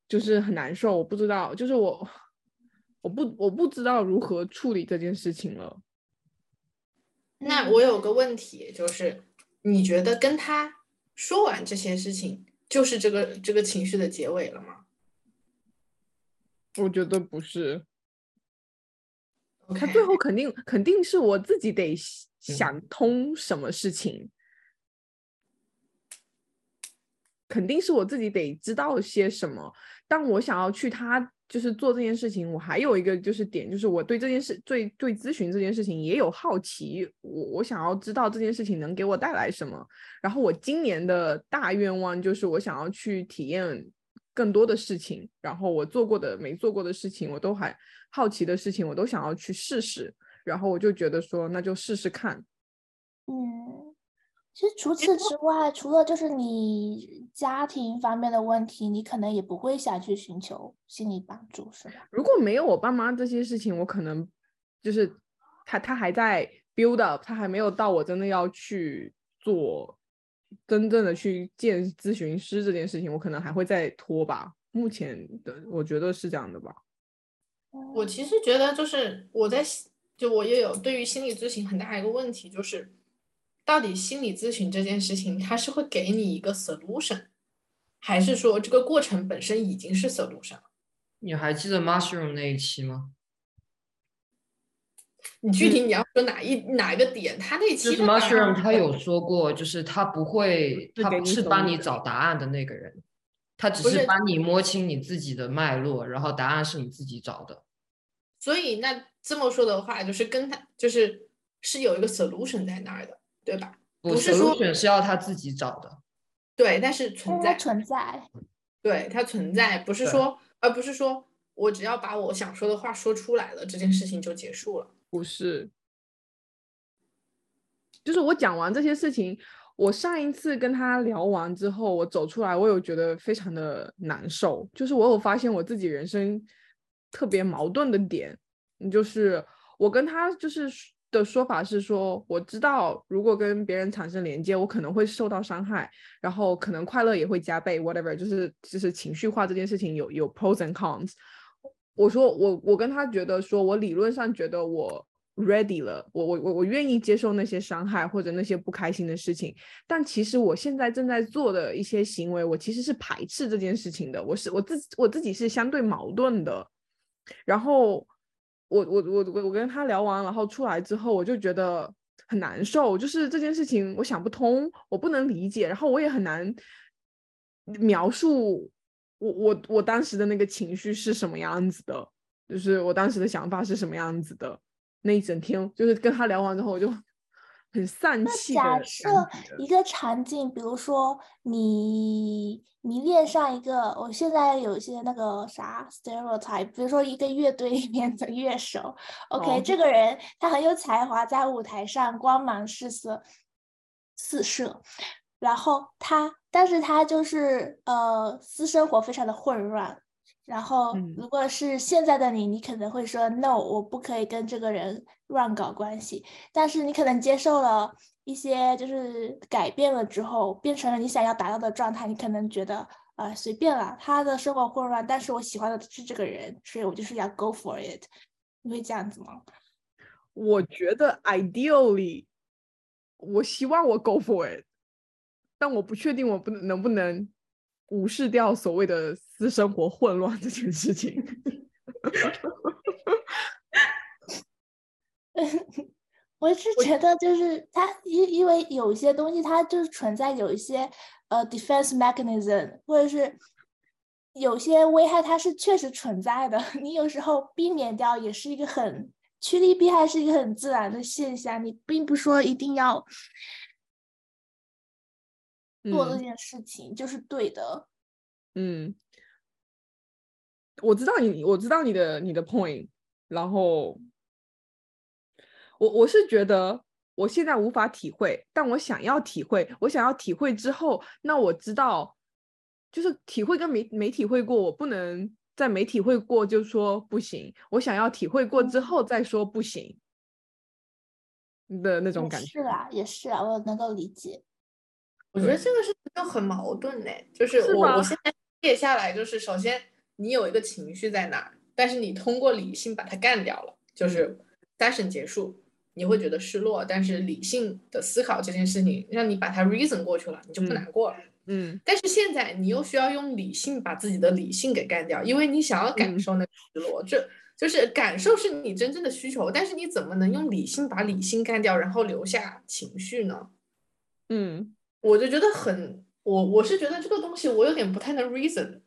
就是很难受，我不知道，就是我我不我不知道如何处理这件事情了。那我有个问题，就是你觉得跟他说完这些事情？就是这个这个情绪的结尾了吗？我觉得不是，他最后肯定肯定是我自己得想通什么事情，肯定是我自己得知道些什么。但我想要去他。就是做这件事情，我还有一个就是点，就是我对这件事，对对咨询这件事情也有好奇，我我想要知道这件事情能给我带来什么。然后我今年的大愿望就是我想要去体验更多的事情，然后我做过的没做过的事情，我都还好奇的事情，我都想要去试试。然后我就觉得说，那就试试看。嗯。其实除此之外，除了就是你家庭方面的问题，你可能也不会想去寻求心理帮助，是吧？如果没有我爸妈这些事情，我可能就是他他还在 build up，他还没有到我真的要去做真正的去见咨询师这件事情，我可能还会再拖吧。目前的我觉得是这样的吧。我其实觉得就是我在就我也有对于心理咨询很大一个问题就是。到底心理咨询这件事情，它是会给你一个 solution，还是说这个过程本身已经是 solution？你还记得 mushroom 那一期吗？你具体你要说哪一哪一个点，他那期就是 Mushroom 他有说过，就是他不会，他不是帮你找答案的那个人，他只是是帮你摸清你自己的脉络，然后答案是你自己找的。所以那这么说的话，就是跟他就是是有一个 solution 在那儿的，对吧？不不是说 solution 是要他自己找的。对，但是存在，存在。对它存在，不是说，而不是说我只要把我想说的话说出来了，这件事情就结束了。不是，就是我讲完这些事情，我上一次跟他聊完之后，我走出来，我有觉得非常的难受，就是我有发现我自己人生特别矛盾的点，嗯就是我跟他就是说的说法是说，我知道如果跟别人产生连接，我可能会受到伤害，然后可能快乐也会加倍，whatever，就是就是情绪化这件事情有有 pros and cons。我说我我跟他觉得说，我理论上觉得我 ready 了，我我我我愿意接受那些伤害或者那些不开心的事情，但其实我现在正在做的一些行为，我其实是排斥这件事情的，我是我自我自己是相对矛盾的，然后我我我我我跟他聊完，然后出来之后，我就觉得很难受，就是这件事情我想不通，我不能理解，然后我也很难描述我我我当时的那个情绪是什么样子的，就是我当时的想法是什么样子的。那一整天就是跟他聊完之后，我就很丧气假设。一个场景，比如说你迷恋上一个，我现在有一些那个啥 stereotype，比如说一个乐队里面的乐手，OK，、哦这个人他很有才华，在舞台上光芒四射，四射，然后他，但是他就是呃私生活非常的混乱。然后，嗯如果是现在的你，你可能会说 “no”，我不可以跟这个人乱搞关系。但是你可能接受了一些，就是改变了之后，变成了你想要达到的状态，你可能觉得啊、呃随便了，他的生活混乱，但是我喜欢的是这个人，所以我就是要 go for it。你会这样子吗？我觉得 ideally，我希望我 go for it，但我不确定我不能能不能无视掉所谓的私生活混乱这件事情。我是觉得就是它，因因为有一些东西它就是存在有一些呃 defense mechanism，或者是有些危害它是确实存在的，你有时候避免掉也是一个很趋利避害，是一个很自然的现象，你并不说一定要做这嗯件事情就是对的。嗯，我知道你，我知道你的你的 point，然后我我是觉得我现在无法体会，但我想要体会，我想要体会之后，那我知道，就是体会跟没没体会过，我不能在没体会过就说不行，我想要体会过之后再说不行的那种感觉。是啊，也是啊，我能够理解。我觉得这个事情就很矛盾呢，就是我我现在列下来，就是首先你有一个情绪在那儿，但是你通过理性把它干掉了，就是 session 结束，你会觉得失落，但是理性的思考这件事情让你把它 reason 过去了，你就不嗯难过了。嗯但是现在你又需要用理性把自己的理性给干掉，因为你想要感嗯受那个失落，这就是感受是你真正的需求，但是你怎么能用理性把理性干掉，然后留下情绪呢？嗯我就觉得很，我我是觉得这个东西我有点不太能 reason，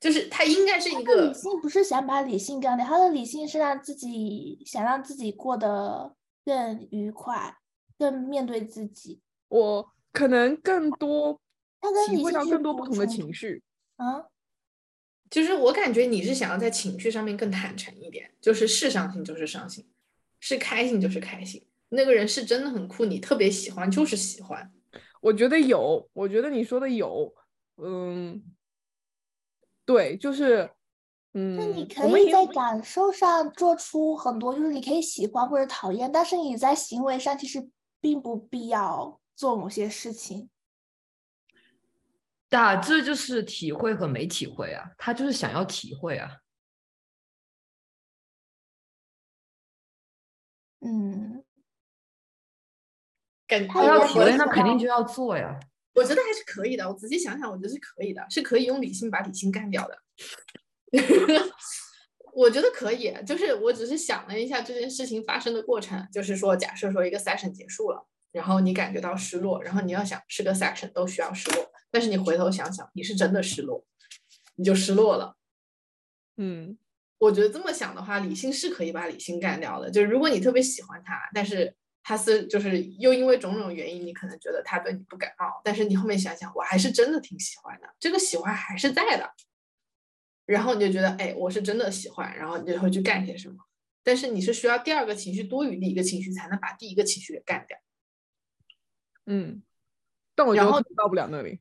就是他应该是一个理性不是想把理性干掉，他的理性是让自己想让自己过得更愉快，更面对自己。我可能更多他跟体会到更多不同的情绪。啊，就是我感觉你是想要在情绪上面更坦诚一点，就是是伤心就是伤心，是开心就是开心。那个人是真的很酷，你特别喜欢就是喜欢。我觉得有，我觉得你说的有，嗯，对，就是，嗯就你嗯，可以在感受上做出很多，就是你可以喜欢或者讨厌，但是你在行为上其实并不必要做某些事情。打字就是体会和没体会啊，他就是想要体会啊。嗯，感他他要体会，那肯定就要做呀。我觉得还是可以的。我仔细想想，我觉得是可以的，是可以用理性把理性干掉的。我觉得可以，就是我只是想了一下这件事情发生的过程，就是说，假设说一个 session 结束了，然后你感觉到失落，然后你要想是个 section 都需要失落，但是你回头想想，你是真的失落，你就失落了。嗯，我觉得这么想的话，理性是可以把理性干掉的。就是如果你特别喜欢他，但是他是就是又因为种种原因，你可能觉得他对你不感冒，但是你后面想想，我还是真的挺喜欢的，这个喜欢还是在的。然后你就觉得，哎，我是真的喜欢，然后你就会去干些什么。但是你是需要第二个情绪多于第一个情绪，才能把第一个情绪给干掉。嗯，但我觉得到不了那里。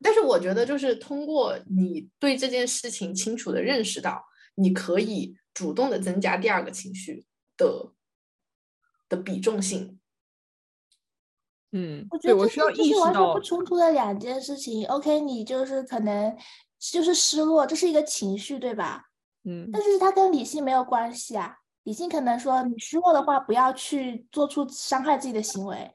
但是我觉得，就是通过你对这件事情清楚的认识到，你可以主动的增加第二个情绪的的比重性。嗯，我觉得我需要意识到，完全不冲突的两件事情。OK，你就是可能。就是失落，这是一个情绪，对吧？嗯，但是它跟理性没有关系啊。理性可能说你失落的话，不要去做出伤害自己的行为。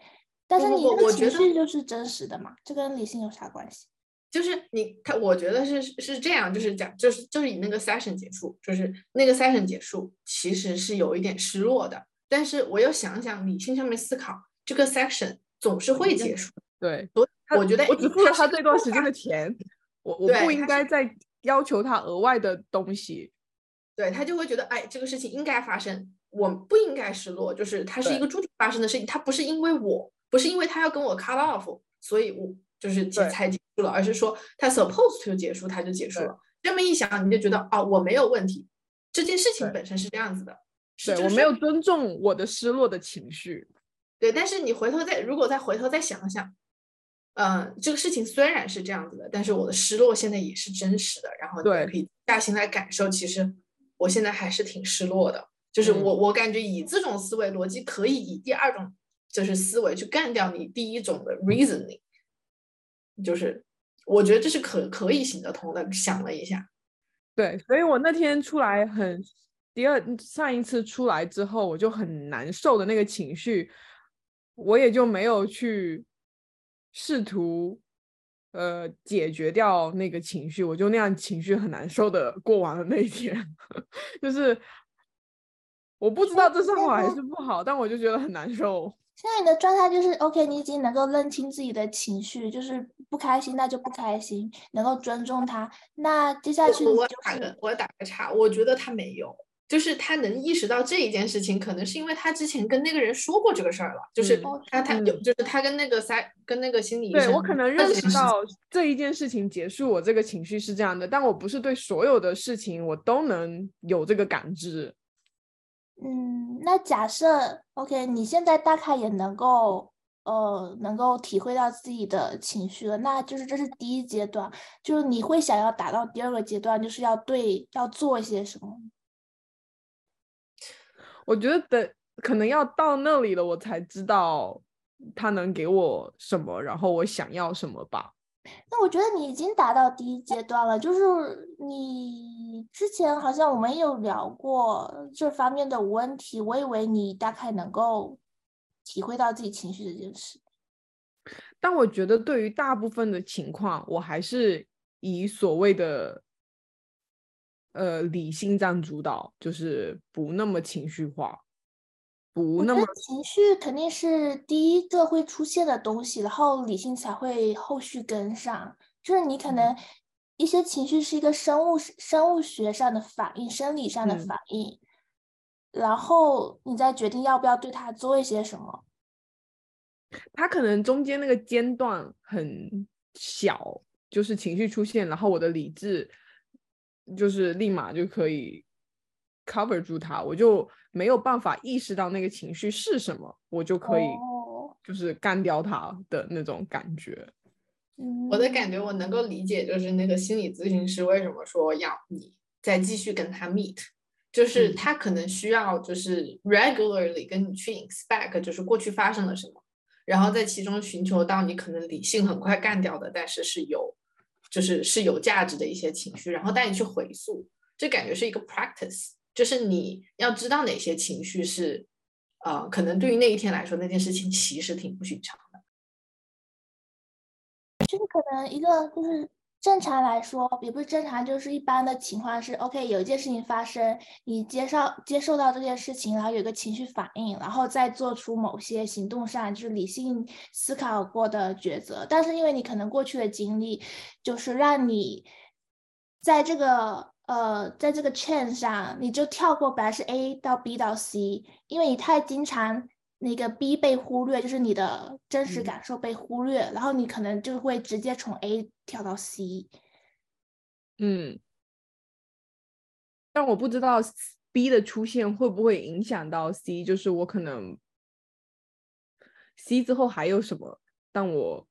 但是你的情绪就是真实的嘛，这跟理性有啥关系？就是你他，我觉得是是这样，就是讲，就是就是以那个 session 结束，就是那个 session 结束，其实是有一点失落的。但是我又想想，理性上面思考，这个 section 总是会结束。对，所以我觉得我只付了他这段时间的钱。我我不应该再要求他额外的东西，对他就会觉得，哎，这个事情应该发生，我不应该失落，就是它是一个注定发生的事情，它不是因为我不是因为他要跟我 cut off，所以我就是才结束了，而是说他 supposed to 结束，他就结束了。这么一想，你就觉得，哦，我没有问题，这件事情本身是这样子的，对我没有尊重我的失落的情绪，对，但是你回头再如果再回头再想想。嗯，这个事情虽然是这样子的，但是我的失落现在也是真实的。然后你可以下心来感受，其实我现在还是挺失落的。就是我，我感觉以这种思维逻辑，可以以第二种就是思维去干掉你第一种的 reasoning。就是我觉得这是可可以行得通的。想了一下，对，所以我那天出来很第二上一次出来之后，我就很难受的那个情绪，我也就没有去。试图，呃，解决掉那个情绪，我就那样情绪很难受的 过完了那一天。就是我不知道这是好还是不好，但我就觉得很难受。现在你的状态就是 OK，你已经能够认清自己的情绪，就是不开心那就不开心，能够尊重他。那接下去我打个我打个岔，我觉得他没有。就是他能意识到这一件事情，可能是因为他之前跟那个人说过这个事儿了。就是他他有，就是他跟那个三跟那个心理医生。对我可能认识到这一件事情结束，我这个情绪是这样的，但我不是对所有的事情我都能有这个感知。嗯，那假设 OK，你现在大概也能够呃能够体会到自己的情绪了，那就是这是第一阶段，就是你会想要达到第二个阶段，就是要对要做一些什么。我觉得等可能要到那里了，我才知道他能给我什么，然后我想要什么吧。那我觉得你已经达到第一阶段了，就是你之前好像我们有聊过这方面的问题，我以为你大概能够体会到自己情绪这件事。但我觉得对于大部分的情况，我还是以所谓的。呃，理性占主导，就是不那么情绪化，不那么情绪肯定是第一个会出现的东西，然后理性才会后续跟上。就是你可能一些情绪是一个生物生物学上的反应，生理上的反应，然后你再决定要不要对它做一些什么。它可能中间那个间断很小，就是情绪出现，然后我的理智。就是立马就可以 cover 住它，我就没有办法意识到那个情绪是什么，我就可以就是干掉它的那种感觉。我的感觉我能够理解，就是那个心理咨询师为什么说要你再继续跟他 meet，就是他可能需要就是 regularly 跟你去 inspect，就是过去发生了什么，然后在其中寻求到你可能理性很快干掉的，但是是有。就是是有价值的一些情绪，然后带你去回溯，这感觉是一个 practice，就是你要知道哪些情绪是，呃，可能对于那一天来说，那件事情其实挺不寻常的。就是可能一个就是正常来说，也不是正常，就是一般的情况是，OK，有一件事情发生，你接受接受到这件事情，然后有一个情绪反应，然后再做出某些行动上就是理性思考过的抉择。但是因为你可能过去的经历，就是让你在这个呃，在这个 chain 上，你就跳过本来是 A 到 B 到 C，因为你太经常。那个 B 被忽略，就是你的真实感受被忽略，然后你可能就会直接从 A 跳到 C。嗯，但我不知道 B 的出现会不会影响到 C，就是我可能 C 之后还有什么，但我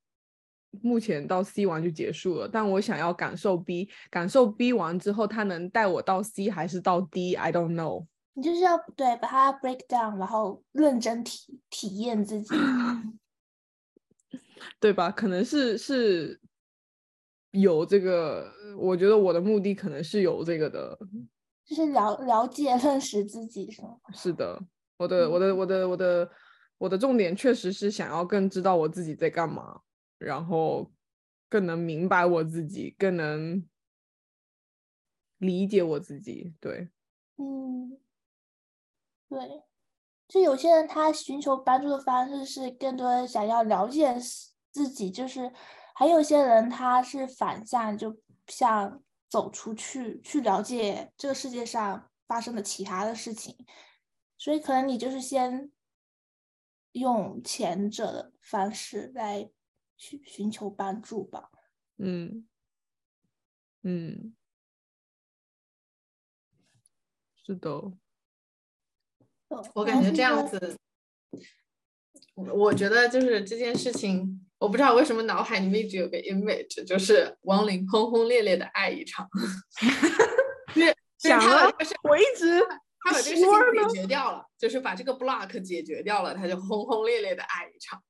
目前到 C 完就结束了，但我想要感受 B，感受 B 完之后，它能带我到 C 还是到 D？I don't know。你就是要对把它 break down，然后认真体体验自己，对吧？可能是是有这个，我觉得我的目的可能是有这个的，就是了了解认识自己，是吗？是的，我的我的我的我的我的重点确实是想要更知道我自己在干嘛，然后更能明白我自己，更能理解我自己。对，嗯。对，就有些人他寻求帮助的方式是更多的想要了解自己，就是还有些人他是反向，就像走出去去了解这个世界上发生的其他的事情，所以可能你就是先用前者的方式来去寻求帮助吧。嗯嗯，是的。我感觉这样子，我觉得就是这件事情，我不知道为什么脑海里面一直有个 image，就是亡灵轰轰烈烈的爱一场。对，想了，我一直他把这个事情解决掉了，就是把这个 block 解决掉了，他就轰轰烈烈的爱一场。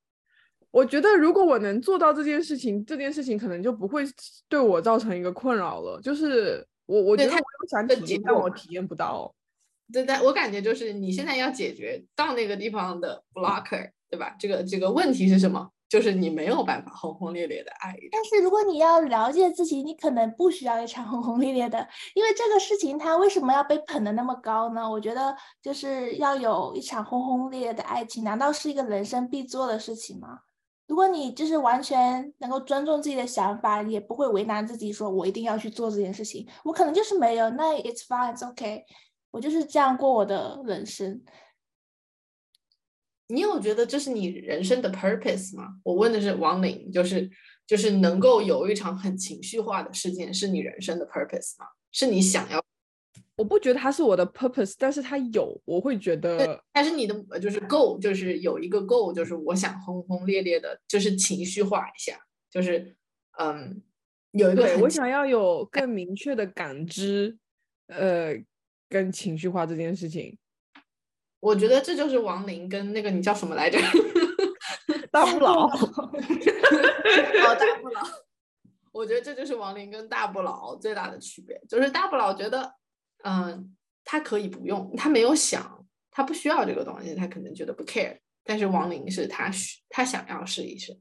我觉得如果我能做到这件事情，这件事情可能就不会对我造成一个困扰了。就是我，我觉得我有想体验，但我体验不到。对，但我感觉就是你现在要解决到那个地方的 blocker，对吧？这个这个问题是什么？就是你没有办法轰轰烈烈的爱。但是如果你要了解自己，你可能不需要一场轰轰烈烈的，因为这个事情它为什么要被捧得那么高呢？我觉得就是要有一场轰轰烈烈的爱情，难道是一个人生必做的事情吗？如果你就是完全能够尊重自己的想法，也不会为难自己，说我一定要去做这件事情，我可能就是没有，那 it's fine，it's okay。我就是这样过我的人生。你有觉得这是你人生的 purpose 吗？我问的是王林，就是就是能够有一场很情绪化的事件，是你人生的 purpose 吗？是你想要？我不觉得它是我的 purpose，但是它有，我会觉得。但是你的就是 goal，就是有一个 goal，就是我想轰轰烈烈的，就是情绪化一下，就是嗯，有一个我想要有更明确的感知，呃。跟情绪化这件事情，我觉得这就是王林跟那个你叫什么来着？大不老。哦，大不老。我觉得这就是王林跟大不老最大的区别，就是大不老觉得，嗯，他可以不用，他没有想，他不需要这个东西，他可能觉得不 care。但是王林是他需，他想要试一试。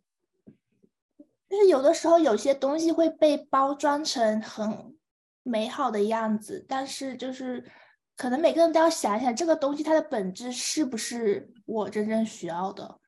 就是有的时候有些东西会被包装成很。美好的样子，但是就是可能每个人都要想一想，这个东西它的本质是不是我真正需要的。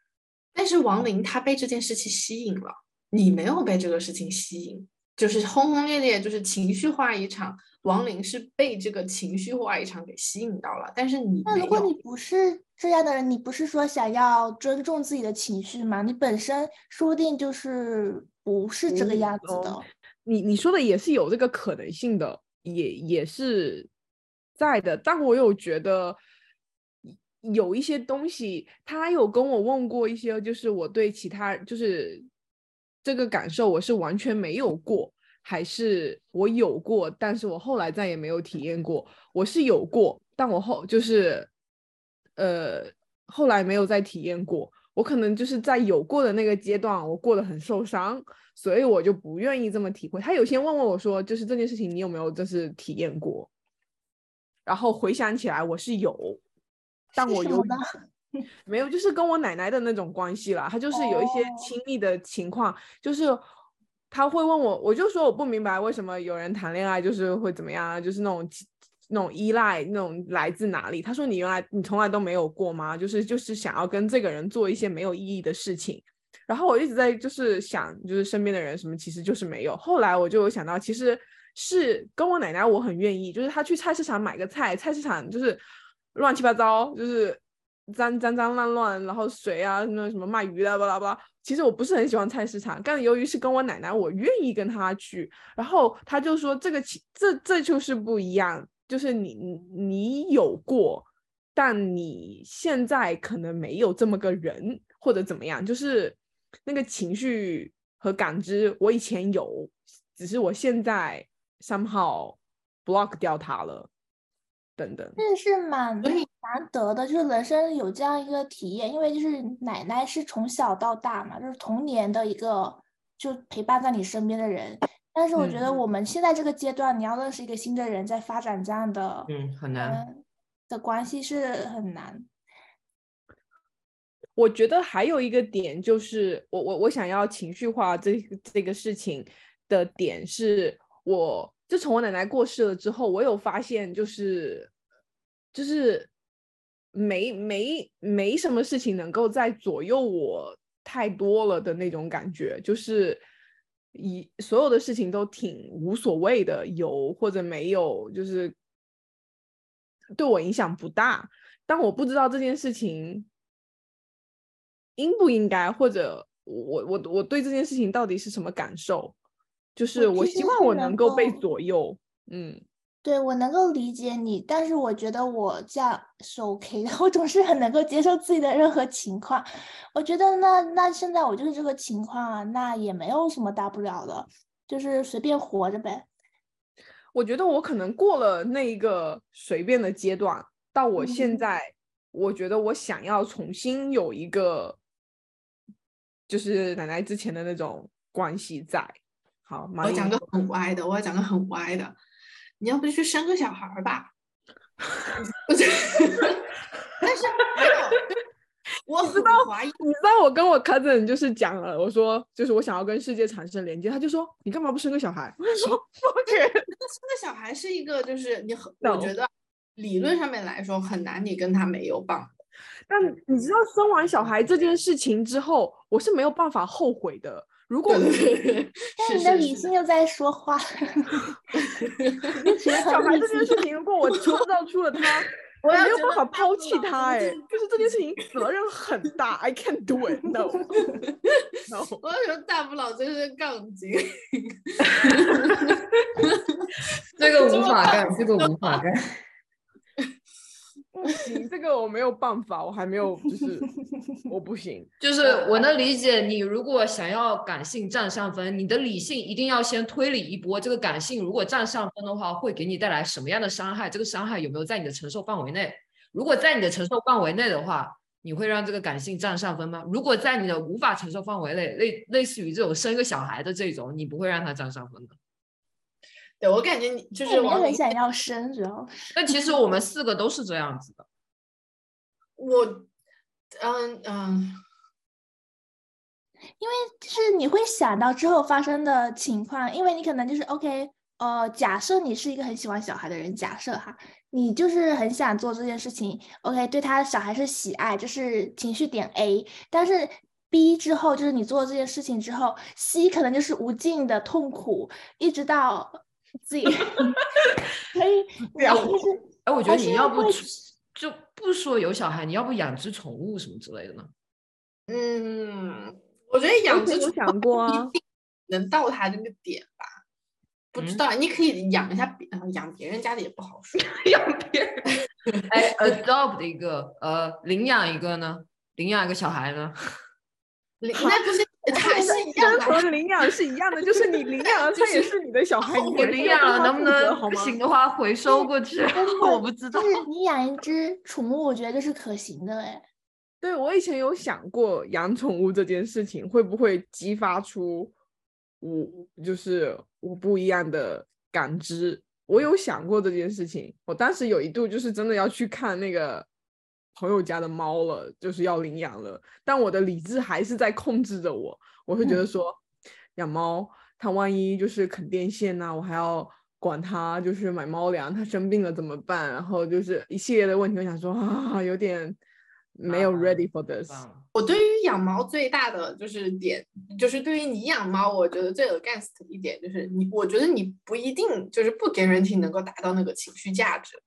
但是王林他被这件事情吸引了，你没有被这个事情吸引，就是轰轰烈烈，就是情绪化一场。王林是被这个情绪化一场给吸引到了，但是你那如果你不是这样的人，你不是说想要尊重自己的情绪吗？你本身说不定就是不是这个样子的。你你说的也是有这个可能性的，也也是在的。但我有觉得有一些东西，他有跟我问过一些，就是我对其他就是这个感受，我是完全没有过，还是我有过，但是我后来再也没有体验过。我是有过，但我后就是呃后来没有再体验过。我可能就是在有过的那个阶段，我过得很受伤。所以我就不愿意这么体会。他有些问问我说，就是这件事情你有没有就是体验过？然后回想起来，我是有，但我有没有就是跟我奶奶的那种关系啦。他就是有一些亲密的情况，就是他会问我，我就说我不明白为什么有人谈恋爱就是会怎么样啊，就是那种其那种依赖那种来自哪里？他说你原来你从来都没有过吗？就是就是想要跟这个人做一些没有意义的事情。然后我一直在就是想，就是身边的人什么其实就是没有。后来我就想到，其实是跟我奶奶，我很愿意，就是她去菜市场买个菜，菜市场就是乱七八糟，就是脏脏脏乱乱，然后水啊，那什么卖鱼的巴拉巴拉。其实我不是很喜欢菜市场，但由于是跟我奶奶，我愿意跟她去。然后她就说这个其这这就是不一样，就是你你你有过，但你现在可能没有这么个人或者怎么样，就是。那个情绪和感知，我以前有，只是我现在 somehow block 掉它了，等等。这是蛮难得的，就是人生有这样一个体验，因为就是奶奶是从小到大嘛，就是童年的一个就陪伴在你身边的人。但是我觉得我们现在这个阶段，你要认识一个新的人，在发展这样的嗯很难的关系是很难。我觉得还有一个点就是，我我我想要情绪化这这个事情的点是，我自从我奶奶过世了之后，我有发现就是就是没没没什么事情能够在左右我太多了的那种感觉，就是一所有的事情都挺无所谓的，有或者没有，就是对我影响不大。但我不知道这件事情。应不应该，或者我我我对这件事情到底是什么感受？就是我希望我能够被左右。嗯，对我能够理解你，但是我觉得我这样是 OK 的。我总是很能够接受自己的任何情况。我觉得那那现在我就是这个情况啊，那也没有什么大不了的，就是随便活着呗。我觉得我可能过了那一个随便的阶段，到我现在，我觉得我想要重新有一个。就是奶奶之前的那种关系在。好，我讲个很歪的，我要讲个很歪的。你要不去生个小孩吧？但是没有，我知道，你知道我跟我 cousin 就是讲了，我说就是我想要跟世界产生连接，他就说你干嘛不生个小孩？我说 生个小孩是一个，就是你很，我觉得理论上面来说很难，你跟他没有绑。但你知道生完小孩这件事情之后，我是没有办法后悔的。如果但你的理性又在说话。小孩这件事情，如果我创造出了他，我没有办法抛弃他。哎，就是这件事情 责任很大，I can't do it。No，我要说大不了就是杠精。这个无法干，这个无法干。不行，这个我没有办法，我还没有，就是 我不行。就是我能理解你，如果想要感性占上分，你的理性一定要先推理一波。这个感性如果占上分的话，会给你带来什么样的伤害？这个伤害有没有在你的承受范围内？如果在你的承受范围内的话，你会让这个感性占上分吗？如果在你的无法承受范围内，类类似于这种生一个小孩的这种，你不会让他占上分的。对我感觉你就是我很想要生，主要是。但其实我们四个都是这样子的。我，嗯嗯，因为就是你会想到之后发生的情况，因为你可能就是 OK，呃，假设你是一个很喜欢小孩的人，假设哈，你就是很想做这件事情，OK，对他小孩是喜爱，这是情绪点 A，但是 B 之后就是你做这件事情之后，C 可能就是无尽的痛苦，一直到。自己 可以，哎，我觉得你要不就不说有小孩，你要不养只宠物什么之类的呢？嗯，我觉得养只想过啊，能到他那个点吧？不知道，你可以养一下别养别人家的也不好说，养别人。哎，adopt 一个，呃，领养一个呢？领养一个小孩呢？领那不是。还是一样的，和领养是一样的，就是你领养了，它也是你的小孩。你领养了，能不能不行的话回收过去？我不知道。就是你养一只宠物，我觉得这是可行的哎。对，我以前有想过养宠物这件事情，会不会激发出我就是我不一样的感知？我有想过这件事情，我当时有一度就是真的要去看那个。朋友家的猫了，就是要领养了，但我的理智还是在控制着我。我会觉得说，养猫它万一就是啃电线呐、我还要管它就是买猫粮，它生病了怎么办？然后就是一系列的问题，我想说 啊，有点没有 ready for this。我对于养猫最大的就是点，就是对于你养猫，我觉得最 against 的一点就是你，我觉得你不一定就是不 guarantee 能够达到那个情绪价值，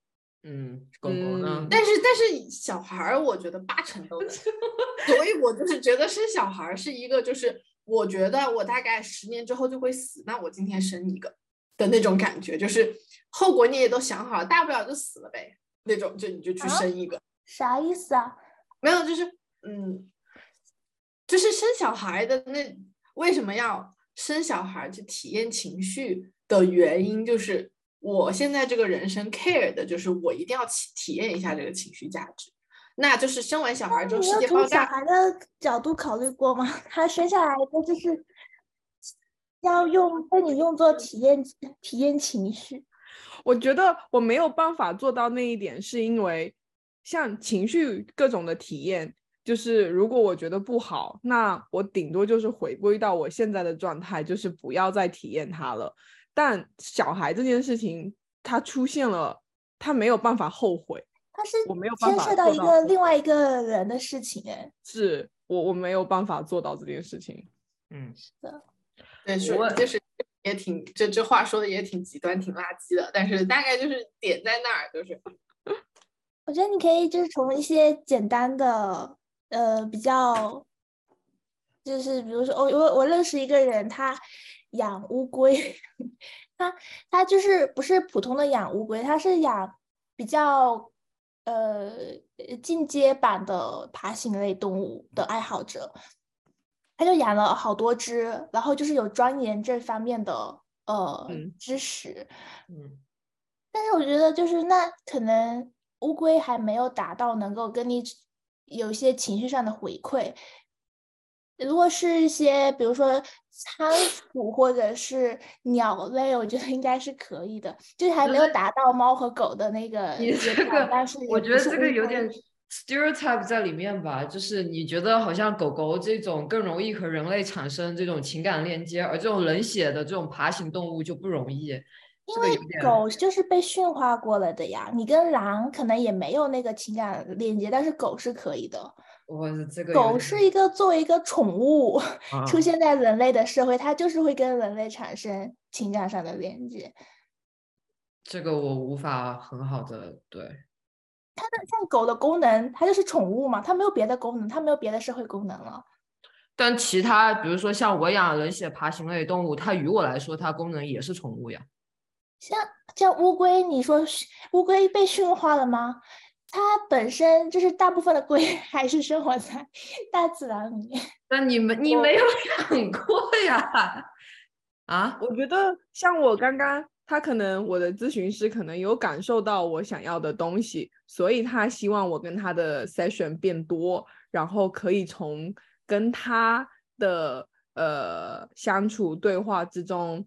嗯，狗狗呢嗯？但是但是小孩儿，我觉得八成都能，所以我就是觉得生小孩儿是一个就是我觉得我大概十年之后就会死，那我今天生一个的那种感觉，就是后果你也都想好了，大不了就死了呗，那种就你就去啊生一个。啥意思啊？没有，就是嗯，就是生小孩的那为什么要生小孩去体验情绪的原因，就是我现在这个人生 care 的就是我一定要体体验一下这个情绪价值。那就是生完小孩之后你有世界爆炸，从小孩的角度考虑过吗？他生下来的就是要用被你用作体验体验情绪。我觉得我没有办法做到那一点，是因为像情绪各种的体验，就是如果我觉得不好，那我顶多就是回归到我现在的状态，就是不要再体验它了。但小孩这件事情，他出现了，他没有办法后悔，他是我没有办牵涉到一个另外一个人的事情，哎，是我我没有办法做到这件事情。嗯，是的对，是我就是也挺这这话说的也挺极端，挺垃圾的，但是大概就是点在那儿，就是我觉得你可以就是从一些简单的，呃，比较，就是比如说，我我我认识一个人，他养乌龟，他他就是不是普通的养乌龟，他是养比较呃进阶版的爬行类动物的爱好者，他就养了好多只，然后就是有钻研这方面的呃嗯知识，嗯，但是我觉得就是那可能乌龟还没有达到能够跟你有一些情绪上的回馈。如果是一些比如说仓鼠或者是鸟类，我觉得应该是可以的，就是还没有达到猫和狗的那个你这个但是，我觉得这个有点 stereotype 在里面吧，就是你觉得好像狗狗这种更容易和人类产生这种情感链接，而这种冷血的这种爬行动物就不容易。因为狗就是被驯化过了的呀，你跟狼可能也没有那个情感链接，但是狗是可以的。我这个狗是一个作为一个宠物 出啊现在人类的社会，它就是会跟人类产生情感上的连接。这个我无法很好的对它的。像狗的功能，它就是宠物嘛，它没有别的功能，它没有别的社会功能了。但其他，比如说像我养冷血爬行类动物，它于我来说，它功能也是宠物呀。像像乌龟，你说乌龟被驯化了吗？它本身就是大部分的龟 还是生活在 大自然里面。那你们你没有养过呀？啊？我觉得像我刚刚，他可能我的咨询师可能有感受到我想要的东西，所以他希望我跟他的 session 变多，然后可以从跟他的呃相处对话之中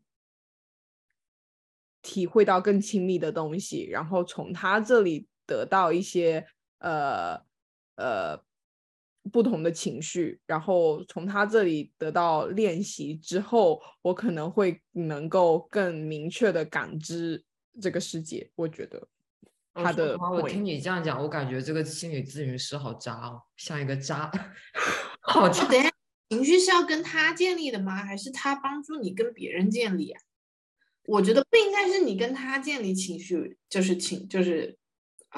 体会到更亲密的东西，然后从他这里得到一些呃呃不同的情绪，然后从他这里得到练习之后，我可能会能够更明确的感知这个世界。我觉得他的我听你这样讲，我感觉这个心理咨询师好渣哦，像一个渣，好渣。等一下，情绪是要跟他建立的吗？还是他帮助你跟别人建立啊？我觉得不应该是你跟他建立情绪，就是情，就是。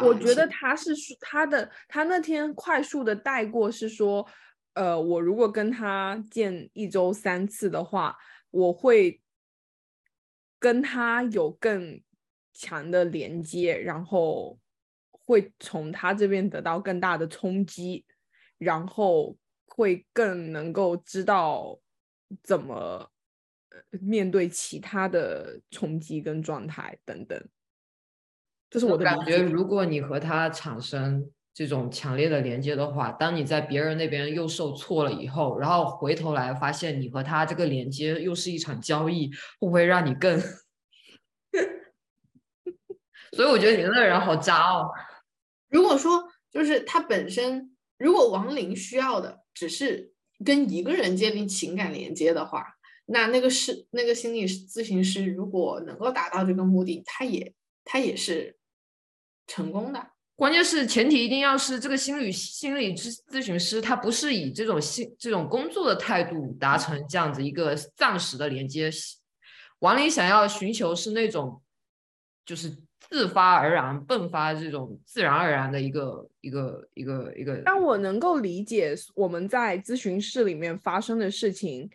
我觉得他是说他的，他那天快速的带过是说，呃，我如果跟他见一周三次的话，我会跟他有更强的连接，然后会从他这边得到更大的冲击，然后会更能够知道怎么呃面对其他的冲击跟状态等等。这是我的感觉，如果你和他产生这种强烈的连接的话，当你在别人那边又受挫了以后，然后回头来发现你和他这个连接又是一场交易，会不会让你更？所以我觉得你那个人好渣哦。如果说就是他本身，如果王林需要的只是跟一个人建立情感连接的话，那那个是那个心理咨询师，如果能够达到这个目的，他也他也是成功的。关键是前提一定要是这个心理心理咨咨询师，他不是以这种心这种工作的态度达成这样子一个暂时的连接。王林想要寻求是那种，就是自发而然、迸发这种自然而然的一个一个一个一个。当我能够理解我们在咨询室里面发生的事情。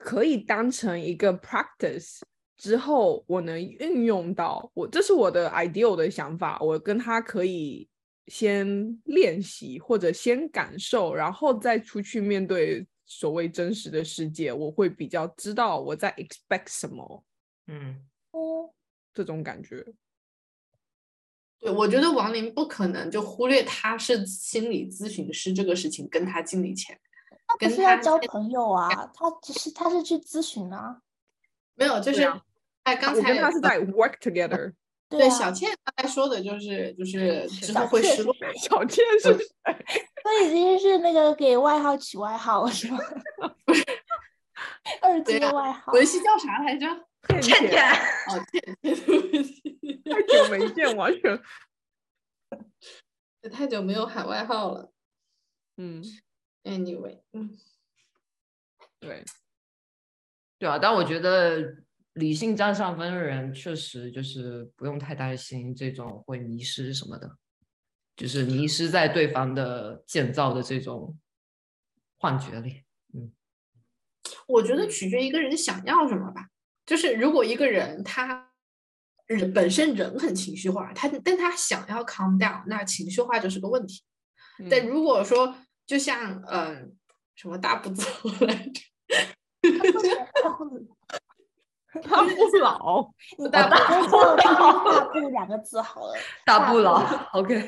可以当成一个 practice 之后，我能运用到我，这是我的 ideal 的想法。我跟他可以先练习，或者先感受，然后再出去面对所谓真实的世界。我会比较知道我在 expect 什么。嗯，哦，这种感觉。对，我觉得王林不可能就忽略他是心理咨询师这个事情，跟他经理前。他不是要交朋友啊，他只是他是去咨询啊，没有，就是哎，刚才他是在 work together。对，小倩刚才说的就是就是之后会失落。小倩是谁？他已经是那个给外号取外号了，是吗？二阶外号。文熙叫啥来着？倩倩。哦，倩倩。太久没见，完全。也太久没有喊外号了。嗯。Anyway，嗯，对，对啊，但我觉得理性占上风的人，确实就是不用太担心这种会迷失什么的，就是迷失在对方的建造的这种幻觉里。嗯，我觉得取决一个人想要什么吧。就是如果一个人他人本身人很情绪化，他但他想要 calm down，那情绪化就是个问题。但如果说，就像嗯，什么大步走来着？大不老，大不老大不两个字好了。大不老，OK。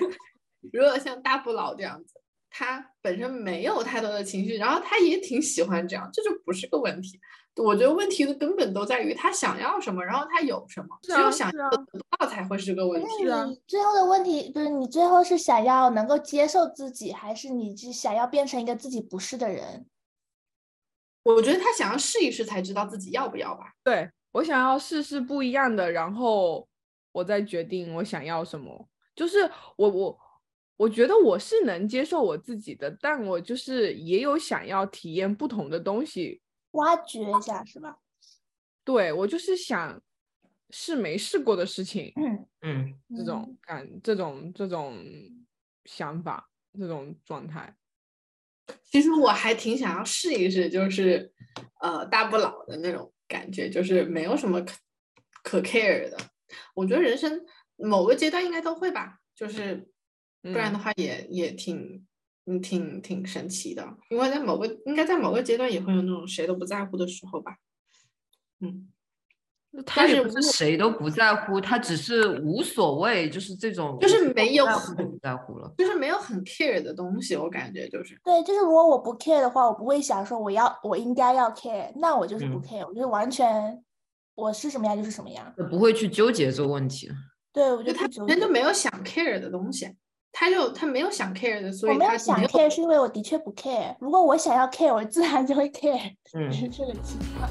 如果像大不老这样子，他本身没有太多的情绪，然后他也挺喜欢这样，这就不是个问题。我觉得问题的根本都在于他想要什么，然后他有什么，只有想要得到才会是个问题。你最后的问题不是你最后是想要能够接受自己，还是你是想要变成一个自己不是的人？我觉得他想要试一试才知道自己要不要吧。对我想要试试不一样的，然后我再决定我想要什么。就是我我我觉得我是能接受我自己的，但我就是也有想要体验不同的东西。挖掘一下是吧？对我就是想试没试过的事情，嗯嗯，这种感、这种这种想法、这种状态。其实我还挺想要试一试，就是呃大不老的那种感觉，就是没有什么可可 care 的。我觉得人生某个阶段应该都会吧，就是不然的话也也挺。嗯，挺挺神奇的，因为在某个应该在某个阶段也会有那种谁都不在乎的时候吧。嗯，他也不是谁都不在乎，他只是无所谓，就是这种，就是没有很不在乎了，就是没有很 care 的东西，我感觉就是对，就是如果我不 care 的话，我不会想说我要我应该要 care，那我就是不 care，我就完全我是什么样就是什么样，不会去纠结这个问题。对，我觉得他本身就没有想 care 的东西。他就他没有想 care 的，所以我没有想 care 是因为我的确不 care。如果我想要 care，我自然就会 care，是这个情况。